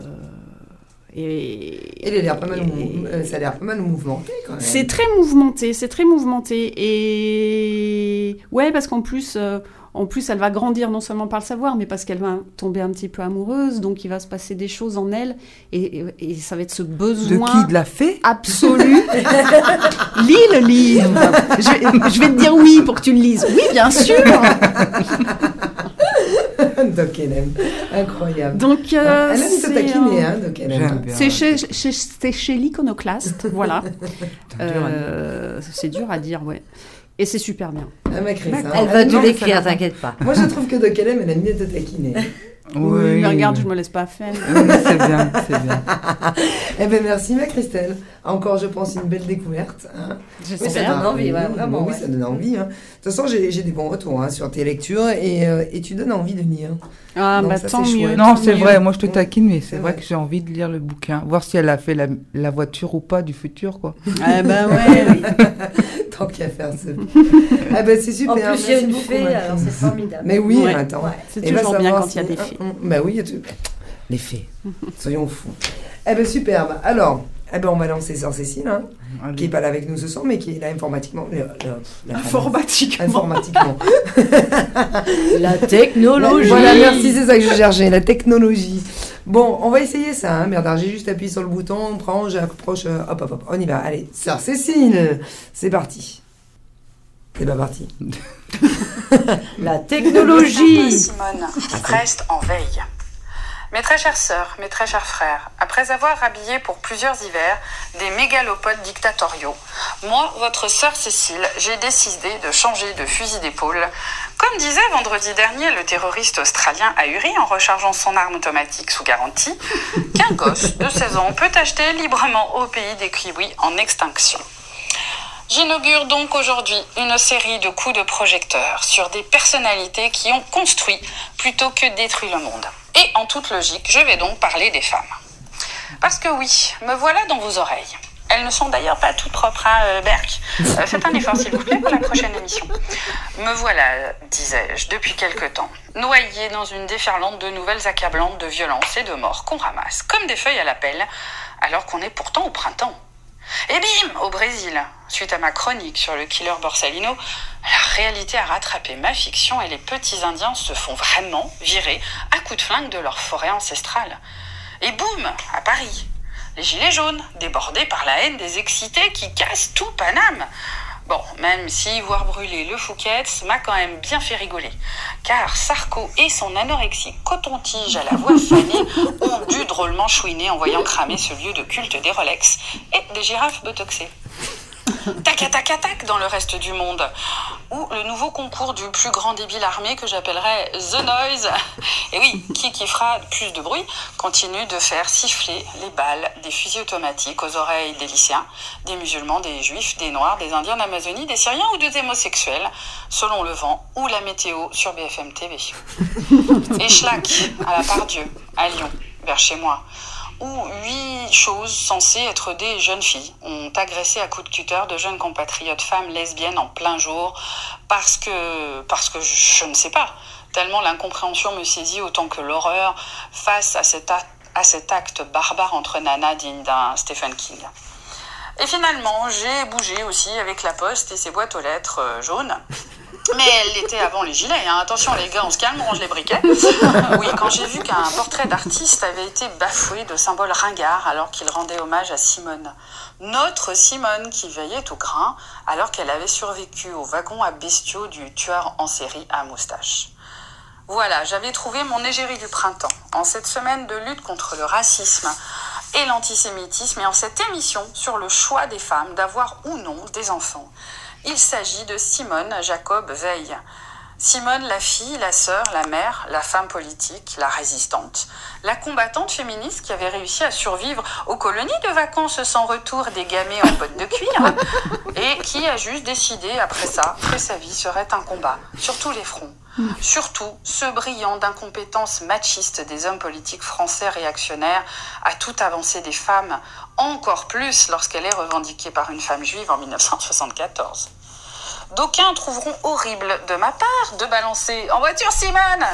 et, a l'air pas mal, euh, ça a l'air pas mal mouvementé quand même. C'est très mouvementé, c'est très mouvementé. Et ouais, parce qu'en plus, euh, en plus, elle va grandir non seulement par le savoir, mais parce qu'elle va tomber un petit peu amoureuse. Donc, il va se passer des choses en elle. Et, et, ça va être ce besoin. De qui De la fée? Absolu. Lis le livre. Je, je vais te dire oui pour que tu le lises. Oui, bien sûr. Doc Hélène. Incroyable. Donc, euh, elle aime se taquiner, hein, Doc Hélène. C'est chez, chez, chez l'iconoclaste, voilà. euh, c'est dur à dire, ouais. Et c'est super bien. Elle m'a ça. Elle va te l'écrire, t'inquiète pas. Moi, je trouve que Doc Hélène, elle aime bien te taquiner. Oui, mais regarde, je me laisse pas faire. c'est bien, c'est bien. eh bien, merci, ma Christelle. Encore, je pense, une belle découverte. Hein. Oui, ça donne envie, vraiment. Oui, ça donne envie. Hein. De toute façon, j'ai des bons retours hein, sur tes lectures et, euh, et, tu donnes envie de lire. Ah, bah tant mieux. Non, c'est vrai, moi je te taquine, mais c'est vrai. que j'ai envie de lire le bouquin, voir si elle a fait la, la voiture ou pas du futur, quoi. Ah, bah ouais, oui. Tant qu'à faire ça. ah, bah c'est super. En plus, il y a une fée, alors c'est formidable. Mais oui, attends. C'est toujours bien quand il y a des fées. Bah oui, il y a les fées. Soyons fous. Eh ben superbe. Alors, eh ben, on va lancer Sœur Cécile, hein, qui n'est pas là avec nous ce soir, mais qui est là informatiquement. informatiquement. Informatiquement. la technologie. Voilà, merci, c'est ça que je cherchais, la technologie. Bon, on va essayer ça, hein, merde, j'ai juste appuyé sur le bouton, on prend, j'approche, euh, hop, hop, hop, on y va. Allez, Sœur Cécile, c'est parti. C'est pas parti. la technologie. Simone reste en veille. Mes très chères sœurs, mes très chers frères, après avoir habillé pour plusieurs hivers des mégalopodes dictatoriaux, moi, votre sœur Cécile, j'ai décidé de changer de fusil d'épaule. Comme disait vendredi dernier le terroriste australien Ahuri en rechargeant son arme automatique sous garantie, qu'un gosse de 16 ans peut acheter librement au pays des kiwis en extinction. J'inaugure donc aujourd'hui une série de coups de projecteur sur des personnalités qui ont construit plutôt que détruit le monde. Et en toute logique, je vais donc parler des femmes. Parce que oui, me voilà dans vos oreilles. Elles ne sont d'ailleurs pas toutes propres à euh, Berck. Euh, faites un effort, s'il vous plaît, pour la prochaine émission. Me voilà, disais-je, depuis quelque temps, noyée dans une déferlante de nouvelles accablantes de violences et de morts qu'on ramasse, comme des feuilles à la pelle, alors qu'on est pourtant au printemps. Et bim, au Brésil, suite à ma chronique sur le killer Borsalino, la réalité a rattrapé ma fiction et les petits Indiens se font vraiment virer à coups de flingue de leur forêt ancestrale. Et boum, à Paris, les gilets jaunes, débordés par la haine des excités qui cassent tout Paname. Bon, même si voir brûler le Fouquet's m'a quand même bien fait rigoler. Car Sarko et son anorexie coton-tige à la voix fanée ont dû drôlement chouiner en voyant cramer ce lieu de culte des Rolex et des girafes botoxées tac, tac, tac dans le reste du monde. Ou le nouveau concours du plus grand débile armé que j'appellerais The Noise. Et oui, qui qui fera plus de bruit continue de faire siffler les balles des fusils automatiques aux oreilles des lycéens, des musulmans, des juifs, des noirs, des indiens d'Amazonie, des syriens ou des homosexuels, selon le vent ou la météo sur BFM TV. Et à la part Dieu, à Lyon, vers chez moi où huit choses censées être des jeunes filles ont agressé à coups de cutter de jeunes compatriotes femmes lesbiennes en plein jour parce que, parce que je, ne sais pas, tellement l'incompréhension me saisit autant que l'horreur face à cet, acte, à cet acte barbare entre Nana digne d'un Stephen King. Et finalement, j'ai bougé aussi avec la poste et ses boîtes aux lettres euh, jaunes. Mais elle l'était avant les gilets. Hein. Attention les gars, on se calme, on range les briquets. Oui, quand j'ai vu qu'un portrait d'artiste avait été bafoué de symboles ringards alors qu'il rendait hommage à Simone. Notre Simone qui veillait au grain alors qu'elle avait survécu au wagon à bestiaux du tueur en série à moustache. Voilà, j'avais trouvé mon égérie du printemps. En cette semaine de lutte contre le racisme et l'antisémitisme et en cette émission sur le choix des femmes d'avoir ou non des enfants. Il s'agit de Simone Jacob Veil. Simone, la fille, la sœur, la mère, la femme politique, la résistante, la combattante féministe qui avait réussi à survivre aux colonies de vacances sans retour des gamets en bottes de cuir et qui a juste décidé après ça que sa vie serait un combat sur tous les fronts. Surtout, ce brillant d'incompétence machiste des hommes politiques français réactionnaires à toute avancée des femmes, encore plus lorsqu'elle est revendiquée par une femme juive en 1974. D'aucuns trouveront horrible de ma part de balancer en voiture Simone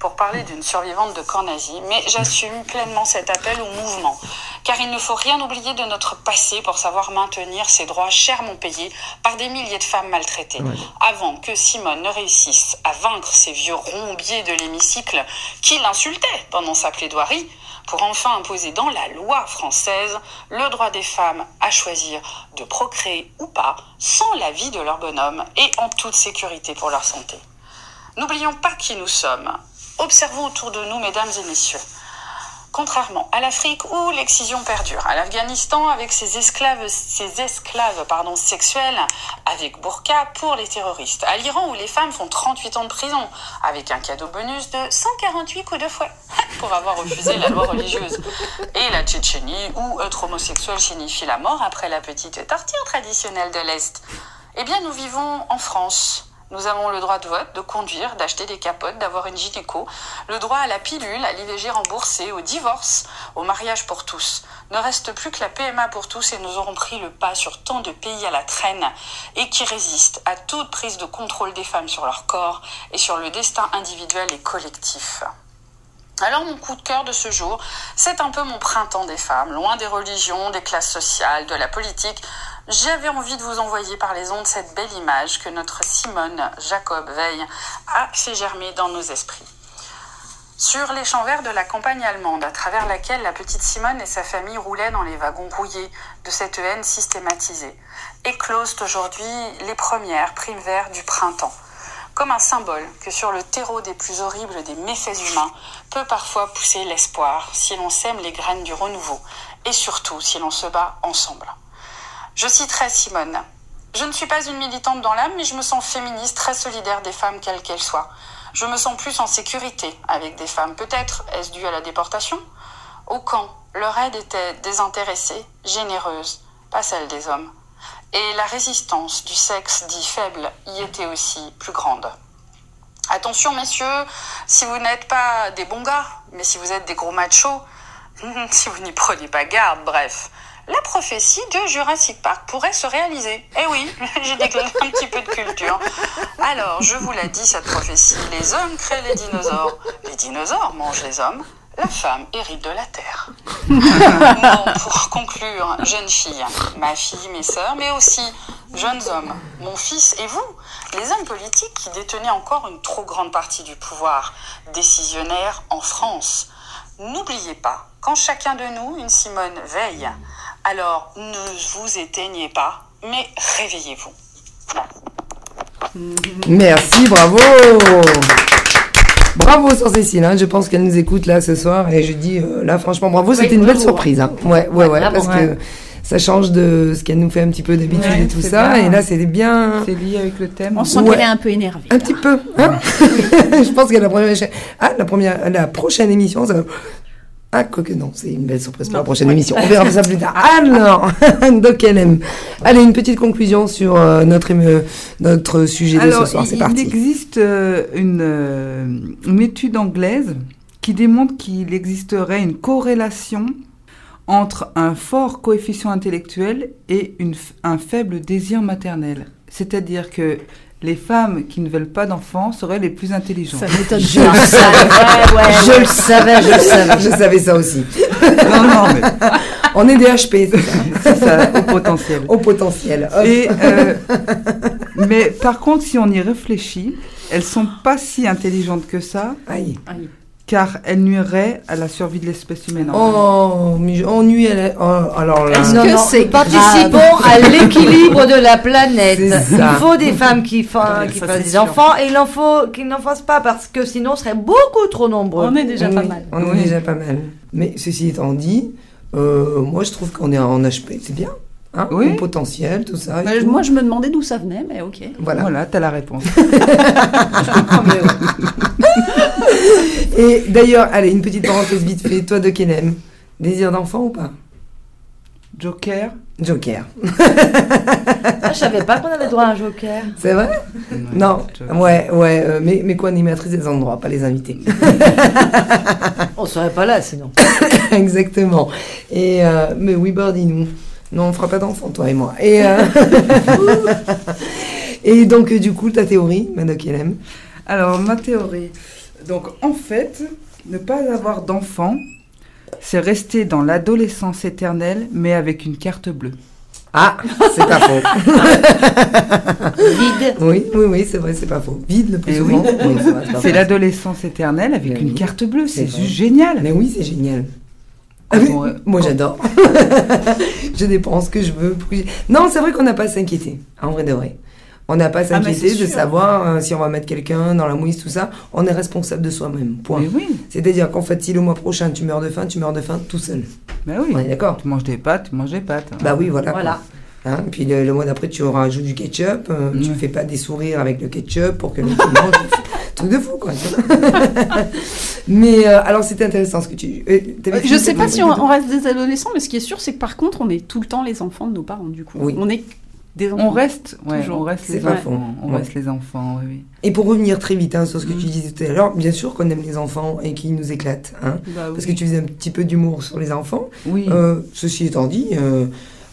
pour parler d'une survivante de camp nazi, mais j'assume pleinement cet appel au mouvement, car il ne faut rien oublier de notre passé pour savoir maintenir ces droits chèrement payés par des milliers de femmes maltraitées, avant que Simone ne réussisse à vaincre ces vieux rombiers de l'hémicycle qui l'insultaient pendant sa plaidoirie pour enfin imposer dans la loi française le droit des femmes à choisir de procréer ou pas sans l'avis de leur bonhomme et en toute sécurité pour leur santé. N'oublions pas qui nous sommes Observons autour de nous, mesdames et messieurs. Contrairement à l'Afrique où l'excision perdure, à l'Afghanistan avec ses esclaves, ses sexuels avec burqa pour les terroristes, à l'Iran où les femmes font 38 ans de prison avec un cadeau bonus de 148 coups de fouet pour avoir refusé la loi religieuse, et la Tchétchénie où être homosexuel signifie la mort après la petite torture traditionnelle de l'Est. Eh bien, nous vivons en France nous avons le droit de vote, de conduire, d'acheter des capotes, d'avoir une gynéco, le droit à la pilule, à l'IVG remboursée, au divorce, au mariage pour tous. Ne reste plus que la PMA pour tous et nous aurons pris le pas sur tant de pays à la traîne et qui résistent à toute prise de contrôle des femmes sur leur corps et sur le destin individuel et collectif. Alors mon coup de cœur de ce jour, c'est un peu mon printemps des femmes, loin des religions, des classes sociales, de la politique, j'avais envie de vous envoyer par les ondes cette belle image que notre Simone Jacob Veil a fait germer dans nos esprits. Sur les champs verts de la campagne allemande, à travers laquelle la petite Simone et sa famille roulaient dans les wagons rouillés de cette haine systématisée, éclosent aujourd'hui les premières primes verts du printemps, comme un symbole que sur le terreau des plus horribles des méfaits humains peut parfois pousser l'espoir si l'on sème les graines du renouveau, et surtout si l'on se bat ensemble. Je citerai Simone. Je ne suis pas une militante dans l'âme, mais je me sens féministe, très solidaire des femmes, quelles qu'elles soient. Je me sens plus en sécurité avec des femmes. Peut-être est-ce dû à la déportation? Au camp, leur aide était désintéressée, généreuse, pas celle des hommes. Et la résistance du sexe dit faible y était aussi plus grande. Attention messieurs, si vous n'êtes pas des bons gars, mais si vous êtes des gros machos, si vous n'y prenez pas garde, bref, la prophétie de Jurassic Park pourrait se réaliser. Eh oui, j'ai déclaré un petit peu de culture. Alors, je vous l'ai dit, cette prophétie, les hommes créent les dinosaures, les dinosaures mangent les hommes, la femme hérite de la terre. pour conclure, jeune fille, ma fille, mes sœurs, mais aussi jeunes hommes, mon fils et vous, les hommes politiques qui détenaient encore une trop grande partie du pouvoir décisionnaire en France. N'oubliez pas, quand chacun de nous, une Simone, veille alors ne vous éteignez pas, mais réveillez-vous. Merci, bravo. Bravo sur Cécile, hein. je pense qu'elle nous écoute là ce soir et je dis euh, là franchement bravo, c'était une belle surprise. Hein. Ouais, ouais, ouais, parce que ça change de ce qu'elle nous fait un petit peu d'habitude et tout ça. Et là, c'était bien. C'est lié avec le thème. On sent qu'elle est un peu énervée. Un petit peu. Hein je pense que la première, ah, la première, la prochaine émission, ça, ah, que non, c'est une belle surprise pour la prochaine émission. On verra ça plus tard. Alors, Doc LM. Allez, une petite conclusion sur euh, notre, notre sujet de ce soir. C'est parti. Il existe euh, une, euh, une étude anglaise qui démontre qu'il existerait une corrélation entre un fort coefficient intellectuel et une, un faible désir maternel. C'est-à-dire que les femmes qui ne veulent pas d'enfants seraient les plus intelligentes. Ça m'étonne. Je, le savais, je le savais, je le savais. Je savais ça aussi. non, non, mais... On est des HP, c'est ça, au potentiel. Au potentiel. Et, euh, mais par contre, si on y réfléchit, elles sont pas si intelligentes que ça. Aïe. Aïe car elle nuirait à la survie de l'espèce humaine. Oh, on nuit à oh, alors là. Est-ce que c'est participons à l'équilibre de la planète. Il faut des femmes qui, fassent des enfants et il en faut qu'ils n'en fassent pas parce que sinon on serait beaucoup trop nombreux. On est déjà pas mal. On est déjà pas mal. Mais ceci étant dit, euh, moi je trouve qu'on est en HP, c'est bien. Hein, oui. potentiel, tout ça. Bah, moi, je me demandais d'où ça venait, mais ok. Voilà, voilà tu as la réponse. Et d'ailleurs, allez, une petite parenthèse vite fait. Toi, de Kenem, désir d'enfant ou pas? Joker Joker. ah, je savais pas qu'on avait droit à un joker. C'est vrai? Non. Ouais, ouais. Euh, mais, mais quoi, animatrice des endroits, pas les invités. On serait pas là sinon. Exactement. Et euh, mais oui, dis-nous. Non, on fera pas d'enfant, toi et moi. Et, euh, et donc, du coup, ta théorie, Madoc Hélène Alors, ma théorie. Donc, en fait, ne pas avoir d'enfant, c'est rester dans l'adolescence éternelle, mais avec une carte bleue. Ah, c'est pas faux. Vide. Oui, oui, oui, c'est vrai, c'est pas faux. Vide le plus eh souvent. c'est l'adolescence éternelle avec une carte bleue. C'est génial. Mais oui, c'est génial. Ah moi j'adore. je dépense ce que je veux. Non, c'est vrai qu'on n'a pas à s'inquiéter, en vrai de vrai. On n'a pas à ah, s'inquiéter de savoir euh, si on va mettre quelqu'un dans la mouise, tout ça. On est responsable de soi-même. Point. oui. C'est-à-dire qu'en fait, si le mois prochain tu meurs de faim, tu meurs de faim tout seul. Ben oui. d'accord. Tu manges des pâtes, tu manges des pâtes. Bah oui, voilà. Voilà. Hein, puis le, mois d'après, tu rajoutes du ketchup. Euh, tu ne fais pas des sourires avec le ketchup pour que le mange. truc de fou, quoi. mais euh, alors, c'était intéressant ce que tu. Euh, je sais pas si on, reste des adolescents, mais ce qui est sûr, c'est que par contre, on est tout le temps les enfants de nos parents, du coup. Oui. On est des enfants. On reste, ouais, on reste les enfants. On reste les enfants, oui. Et pour revenir très vite hein, sur ce que tu mm. disais tout à l'heure, bien sûr qu'on aime les enfants et qu'ils nous éclatent. Hein, bah Parce que tu faisais un petit peu d'humour sur les enfants. Oui. ceci étant dit.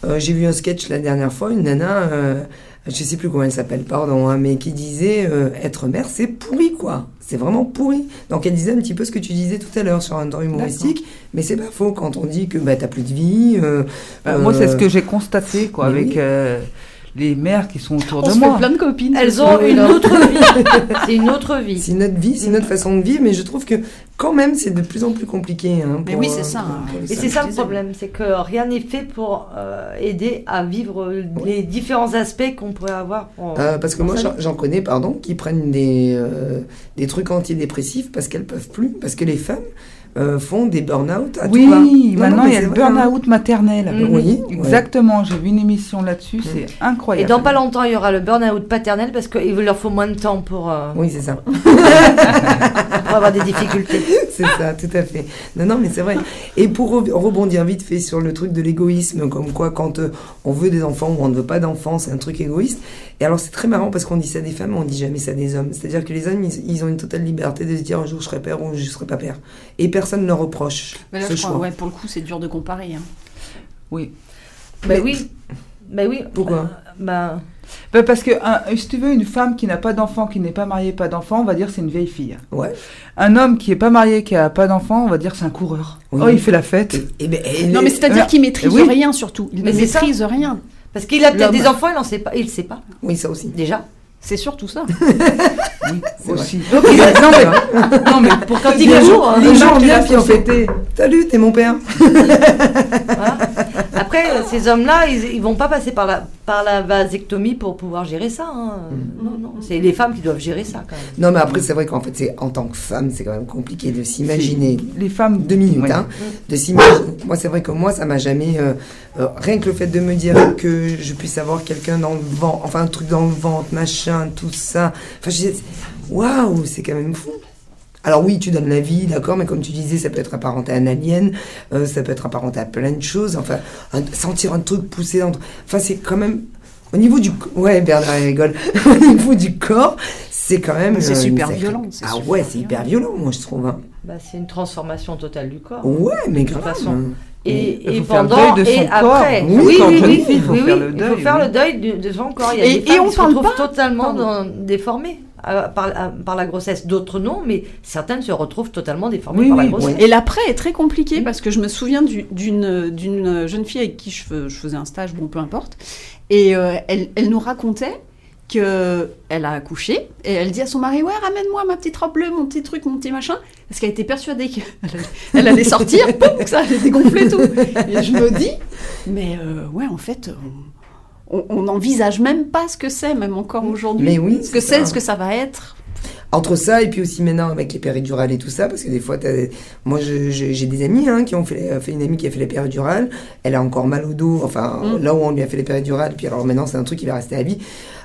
Euh, j'ai vu un sketch la dernière fois, une nana, euh, je sais plus comment elle s'appelle, pardon, hein, mais qui disait euh, être mère, c'est pourri, quoi. C'est vraiment pourri. Donc elle disait un petit peu ce que tu disais tout à l'heure sur un temps humoristique, mais c'est pas faux quand on dit que bah, t'as plus de vie. moi, c'est ce que j'ai constaté, quoi, avec les mères qui sont autour de moi. plein de copines. Elles ont une autre vie. c'est une autre vie. C'est notre vie, c'est notre façon de vivre, mais je trouve que quand même c'est de plus en plus compliqué. Hein, mais oui, c'est ça. Hein. Et c'est ça le problème, c'est que rien n'est fait pour euh, aider à vivre les différents aspects qu'on pourrait avoir. Euh, parce que moi j'en connais, pardon, qui prennent des, euh, des trucs antidépressifs parce qu'elles peuvent plus, parce que les femmes euh, font des burn-out à Oui, maintenant il y a le burn-out maternel. Oui, exactement. J'ai vu une émission là-dessus, mm. c'est incroyable. Et dans pas longtemps, il y aura le burn-out paternel parce qu'il leur faut moins de temps pour. Euh, oui, c'est ça. pour avoir des difficultés. c'est ça, tout à fait. Non, non, mais c'est vrai. Et pour rebondir vite fait sur le truc de l'égoïsme, comme quoi quand euh, on veut des enfants ou on ne veut pas d'enfants, c'est un truc égoïste. Et alors c'est très marrant parce qu'on dit ça des femmes, mais on dit jamais ça des hommes. C'est-à-dire que les hommes, ils, ont une totale liberté de se dire un jour je serai père ou je serai pas père. Et personne ne reproche. Mais là, je crois, ouais, pour le coup, c'est dur de comparer. Hein. Oui. Ben oui. Ben oui. Pourquoi bah, bah, parce que si tu veux, une femme qui n'a pas d'enfant, qui n'est pas mariée, pas d'enfant, on va dire c'est une vieille fille. Ouais. Un homme qui est pas marié, qui a pas d'enfant, on va dire c'est un coureur. Oh, il fait la fête. Et, ben, non, mais c'est-à-dire qu'il maîtrise rien surtout. Il ne maîtrise rien. Parce qu'il a peut-être des enfants, il n'en sait pas. Il ne sait pas. Oui, ça aussi. Déjà. C'est surtout ça. oui, aussi. Donc, il a... non, mais, non, mais pour quand il jour, hein. les gens viennent puis on fait Salut, t'es mon père. Après, ces hommes-là, ils, ne vont pas passer par la, par la vasectomie pour pouvoir gérer ça. Hein. Mm. Non, non, c'est les femmes qui doivent gérer ça quand même. Non, mais après, c'est vrai qu'en fait, c'est en tant que femme, c'est quand même compliqué de s'imaginer. Les femmes. Deux minutes, hein. De s'imaginer. Moi, c'est vrai que moi, ça m'a jamais. Euh, euh, rien que le fait de me dire que je puisse avoir quelqu'un dans le ventre, enfin un truc dans le ventre, machin, tout ça. Enfin, waouh, c'est quand même fou. Alors oui, tu donnes la vie, d'accord, mais comme tu disais, ça peut être apparenté à un alien, euh, ça peut être apparenté à plein de choses. Enfin, sentir un truc pousser dans. Enfin, c'est quand même au niveau du ouais Bernard rigole. au niveau du corps, c'est quand même. C'est euh, super violent. Ah ouais, c'est hyper violent, moi je trouve. Hein. Bah, c'est une transformation totale du corps. Ouais, mais grave. De toute façon. Et, et pendant de son et corps. après. Oui, oui, oui, il faut, faire, le deuil, il faut faire le deuil de, son corps. Il y a et, des femmes on se retrouvent totalement déformées. Euh, par, euh, par, la grossesse, d'autres non, mais certaines se retrouvent totalement déformées par la grossesse. Et l'après est très compliqué parce que je me souviens d'une jeune fille avec qui je, je, faisais un stage, bon peu importe, et euh, elle, elle, nous racontait qu'elle a accouché et elle dit à son mari ouais ramène-moi ma petite robe bleue, mon petit truc, mon petit machin, parce qu'elle était persuadée qu'elle allait sortir, que ça allait dégonfler tout. Et je me dis mais ouais en fait on n'envisage même pas ce que c'est, même encore aujourd'hui. Mais oui. Ce que c'est, ce que ça va être. Entre ça et puis aussi maintenant avec les péridurales et tout ça, parce que des fois, moi j'ai des amis hein, qui ont fait, fait, une amie qui a fait les péridurales, elle a encore mal au dos, enfin mm. là où on lui a fait les péridurales, puis alors maintenant c'est un truc qui va rester à vie.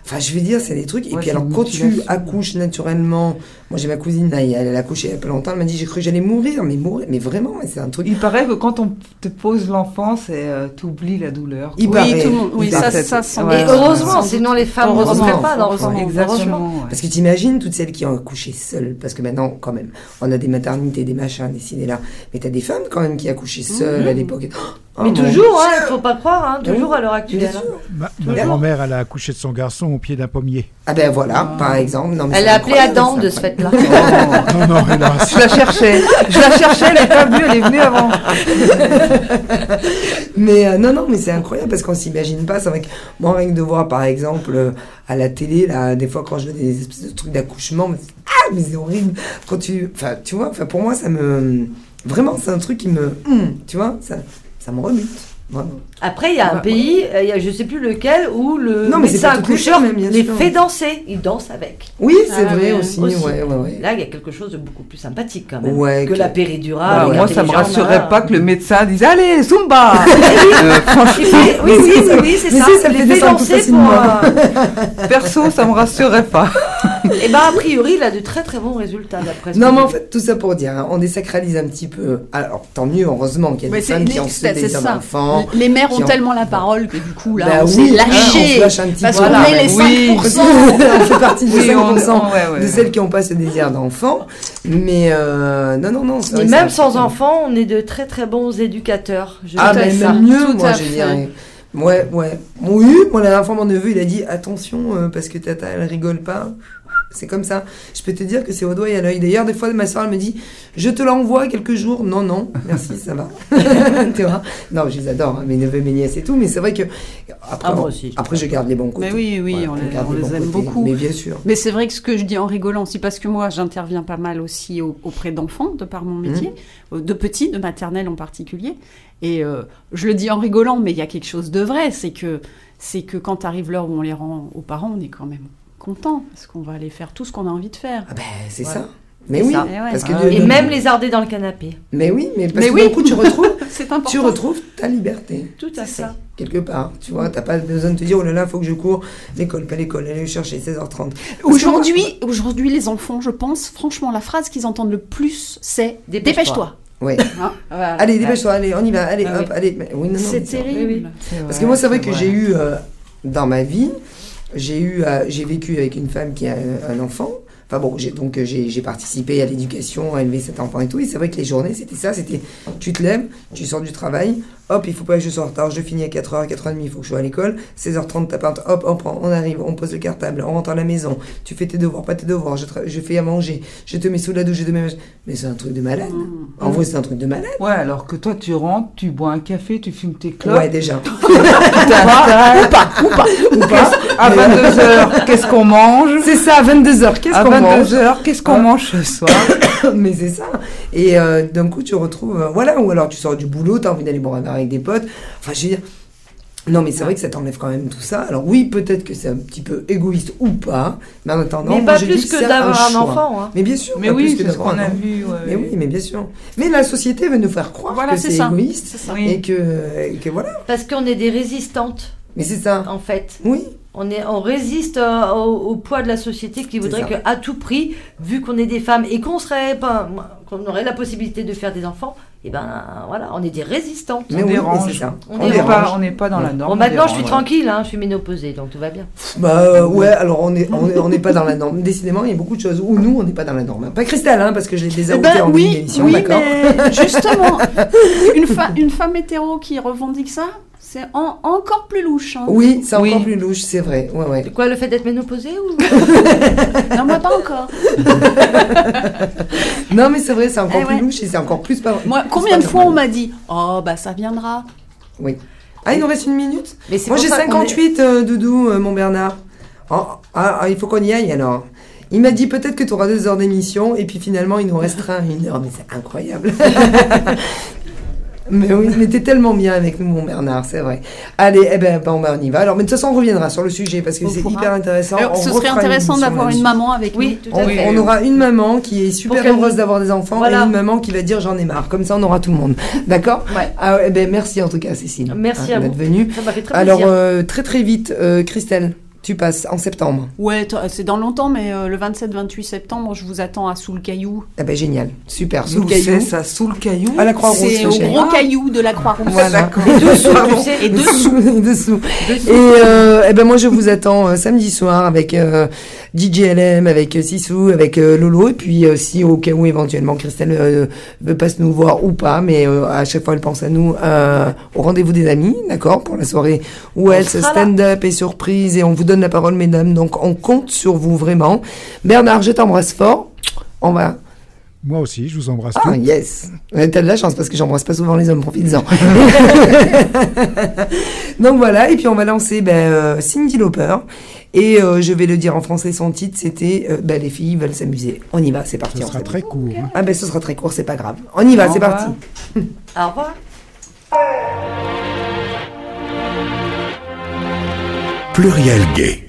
Enfin, je veux dire, c'est des trucs. Et puis, alors, quand tu accouches naturellement, moi j'ai ma cousine, elle, elle a accouché il y a pas longtemps, elle m'a dit j'ai cru que j'allais mourir, mais mourir, mais vraiment, c'est un truc. Il paraît que quand on te pose l'enfant, c'est euh, t'oublies la douleur. Il oui, paraît. tout le monde, oui, ça, ça, ça Et heureusement, sinon les femmes ne referaient pas d'enfants. Exactement. Parce que t'imagines toutes celles qui ont accouché seules, parce que maintenant, quand même, on a des maternités, des machins, des là, mais t'as des femmes quand même qui accouchaient seules à mhm. l'époque. Oh, mais toujours, il hein, ne faut pas croire, hein, toujours à l'heure actuelle. Ma, ma grand-mère, elle a accouché de son garçon au pied d'un pommier. Ah ben voilà, par exemple. Non, elle a appelé Adam de ce fait-là. non, non, hélas. Je la cherchais. Je la cherchais, elle n'est pas venue, elle est venue avant. mais euh, non, non, mais c'est incroyable parce qu'on s'imagine pas. C'est vrai que moi, rien que de voir, par exemple, euh, à la télé, là, des fois, quand je vois des espèces de trucs d'accouchement, ah, mais c'est horrible. Quand tu, enfin, tu vois, enfin, pour moi, ça me, vraiment, c'est un truc qui me, hum, tu vois, ça, ça me Après, il y a un pays, euh, il y a, je sais plus lequel, où le non, médecin accoucheur les, les fait danser. Il danse avec. Oui, c'est ah, vrai aussi. Ouais, ouais, Là, il y a quelque chose de beaucoup plus sympathique quand même que, la péridurale. Ah, moi, ça me rassurerait pas que le médecin dise Allez, Zumba euh, Oui, oui, oui, c'est ça. ça les fait danser pour. Euh, Perso, ça me rassurerait pas. Et eh ben a priori, il a de très très bons résultats d'après. Non, mais en fait, tout ça pour dire, hein, on désacralise un petit peu. Alors, tant mieux, heureusement qu'il y a des femmes qui ont des enfants. Les mères ont tellement la parole que du coup, là, bah on s'est lâché. Parce qu'on est les 5%. on fait partie des 5% de celles qui n'ont pas ce désir d'enfant. Mais euh, non, non, non. Et même sans enfant, on est de très très bons éducateurs. Je ah, mais même mieux, moi, je dirais. Ouais, ouais. Oui, moi, la dernière fois, mon neveu, il a dit attention, euh, parce que tata, elle rigole pas. C'est comme ça. Je peux te dire que c'est au doigt et à l'œil. D'ailleurs, des fois, ma soeur, elle me dit Je te l'envoie quelques jours. Non, non, merci, ça va. tu vois Non, je les adore, hein, mes neveux, mes nièces et tout. Mais c'est vrai que. Après, ah, moi aussi. Après, je garde les bons côtés. Mais oui, oui, on, les, aime beaucoup. Mais bien sûr. Mais c'est vrai que ce que je dis en rigolant, c'est parce que moi, j'interviens pas mal aussi auprès d'enfants, de par mon métier, mmh. de petits, de maternelle en particulier. Et euh, je le dis en rigolant, mais il y a quelque chose de vrai. C'est que, c'est que quand arrive l'heure où on les rend aux parents, on est quand même content parce qu'on va aller faire tout ce qu'on a envie de faire. Ah ben, c'est ça. Mais oui, parce que et même les arder dans le canapé. Mais oui, mais parce que oui. coup tu retrouves, tu retrouves ta liberté. Tout à fait. Quelque part, tu vois, t'as pas besoin de te dire oh là là, faut que je cours l'école, pas l'école, aller chercher 16h30. Aujourd'hui, aujourd'hui, les enfants, je pense, franchement, la phrase qu'ils entendent le plus, c'est dépêche-toi. oui. Hein, allez, dépêche-toi, allez, on y va, allez, ah hop, allez. Oui, c'est terrible. Parce que moi, c'est vrai que j'ai eu euh, dans ma vie, j'ai eu, j'ai vécu avec une femme qui a un enfant. Enfin bon, j'ai, donc j'ai, participé à l'éducation, à élever cet enfant et tout. Et c'est vrai que les journées, c'était ça, c'était tu te lèves, tu sors du travail, hop, il faut pas que je sois en retard, je finis à 4h, 4h30, il faut que je sois à l'école, 16h30, t'as hop, on prend, on arrive, on pose le cartable, on rentre à la maison, tu fais tes devoirs, pas tes devoirs, je, je fais à manger, je te mets sous la douche, je te mets... Mais c'est un truc de malade. Mmh. En vrai, c'est un truc de malade. Ouais, alors que toi, tu rentres, tu bois un café, tu fumes tes clopes. Ouais, déjà. ou pas, ou pas, ou pas. À 22h, qu'est-ce qu'on mange? C'est ça, à 22h, qu'est-ce qu'on mange? À 22h, qu'est-ce qu'on mange ce soir? Mais c'est ça. Et euh, d'un coup, tu retrouves... Euh, voilà, ou alors tu sors du boulot, t'as envie d'aller boire un verre avec des potes. Enfin, je veux dire, non, mais c'est vrai que ça t'enlève quand même tout ça. Alors oui, peut-être que c'est un petit peu égoïste ou pas, mais en attendant, mais pas plus que d'avoir un, enfant. Hein. Mais bien sûr, mais oui, ce qu'on a vu. mais oui, mais bien sûr. Mais la société veut nous faire croire que c'est égoïste et que, que voilà. Parce qu'on est des résistantes. Mais c'est ça. En fait. Oui. On, est, on résiste euh, au, poids de la société qui voudrait qu'à tout prix, vu qu'on est des femmes et qu'on serait pas, qu'on aurait la possibilité de faire des enfants, eh ben voilà, on est des résistantes. Mais on dérange. On n'est pas, on n'est pas dans la norme. Bon, maintenant, je suis tranquille, hein, je suis ménopausée, donc tout va bien. Bah euh, ouais, alors on n'est on est, pas dans la norme. Décidément, il y a beaucoup de choses où nous, on n'est pas dans la norme. Pas Christelle, hein, parce que je l'ai déjà eh ben, en oui, émission, oui, mais justement, une, une femme hétéro qui revendique ça, c'est encore plus louche. Hein. Oui, c'est encore plus louche, c'est vrai. Ouais, ouais. Quoi, le fait d'être ménopausée ou? Non, moi pas encore. non, mais c'est vrai, c'est encore eh plus louche et c'est encore plus pas. Moi, combien de fois on m'a dit Oh, bah ça viendra. Oui. Ah, il nous reste une minute mais Moi j'ai 58, euh, Doudou, euh, mon Bernard. Oh, ah, ah, il faut qu'on y aille alors. Il m'a dit peut-être que tu auras deux heures d'émission et puis finalement il nous restera une heure. Mais c'est incroyable. Mais oui, mais t'es tellement bien avec nous, mon Bernard, c'est vrai. Allez, eh ben, bon, ben, on y va. Alors, mais de toute façon, on reviendra sur le sujet parce que c'est hyper intéressant. ce serait intéressant d'avoir une maman avec oui, nous. Tout à on, fait. on aura une maman qui est super heureuse d'avoir des enfants et une maman qui va dire j'en ai marre. Comme ça, on aura tout le monde. D'accord ouais. ah, eh ben, Merci en tout cas, Cécile. Merci hein, à vous. d'être venue. Ça m'a fait très Alors, euh, très très vite, euh, Christelle. Tu passes en septembre. Ouais, c'est dans longtemps, mais euh, le 27-28 septembre, je vous attends à Sous le Caillou. Ah ben génial, super. Sous le Caillou. ça, Sous le Caillou À la Croix-Rouge. C'est au gros caillou de la Croix-Rouge. Voilà. Et dessous, Et dessous. et dessous. Et, euh, eh ben moi, je vous attends euh, samedi soir avec euh, DJ LM, avec Sissou, avec Lolo. Et puis, si au cas où éventuellement Christelle veut pas nous voir ou pas, mais à chaque fois, elle pense à nous au rendez-vous des amis, d'accord Pour la soirée où elle se stand-up et surprise et on vous donne la parole, mesdames. Donc, on compte sur vous vraiment. Bernard, je t'embrasse fort. On va. Moi aussi, je vous embrasse. Ah, yes. T'as de la chance parce que j'embrasse pas souvent les hommes, profites-en. Donc voilà, et puis on va lancer ben, euh, Cindy Lauper. Et euh, je vais le dire en français, son titre, c'était euh, ben, Les filles veulent s'amuser. On y va, c'est parti. Ce sera très court. Hein. Ah ben ce sera très court, c'est pas grave. On y va, c'est parti. Au revoir. pluriel gay.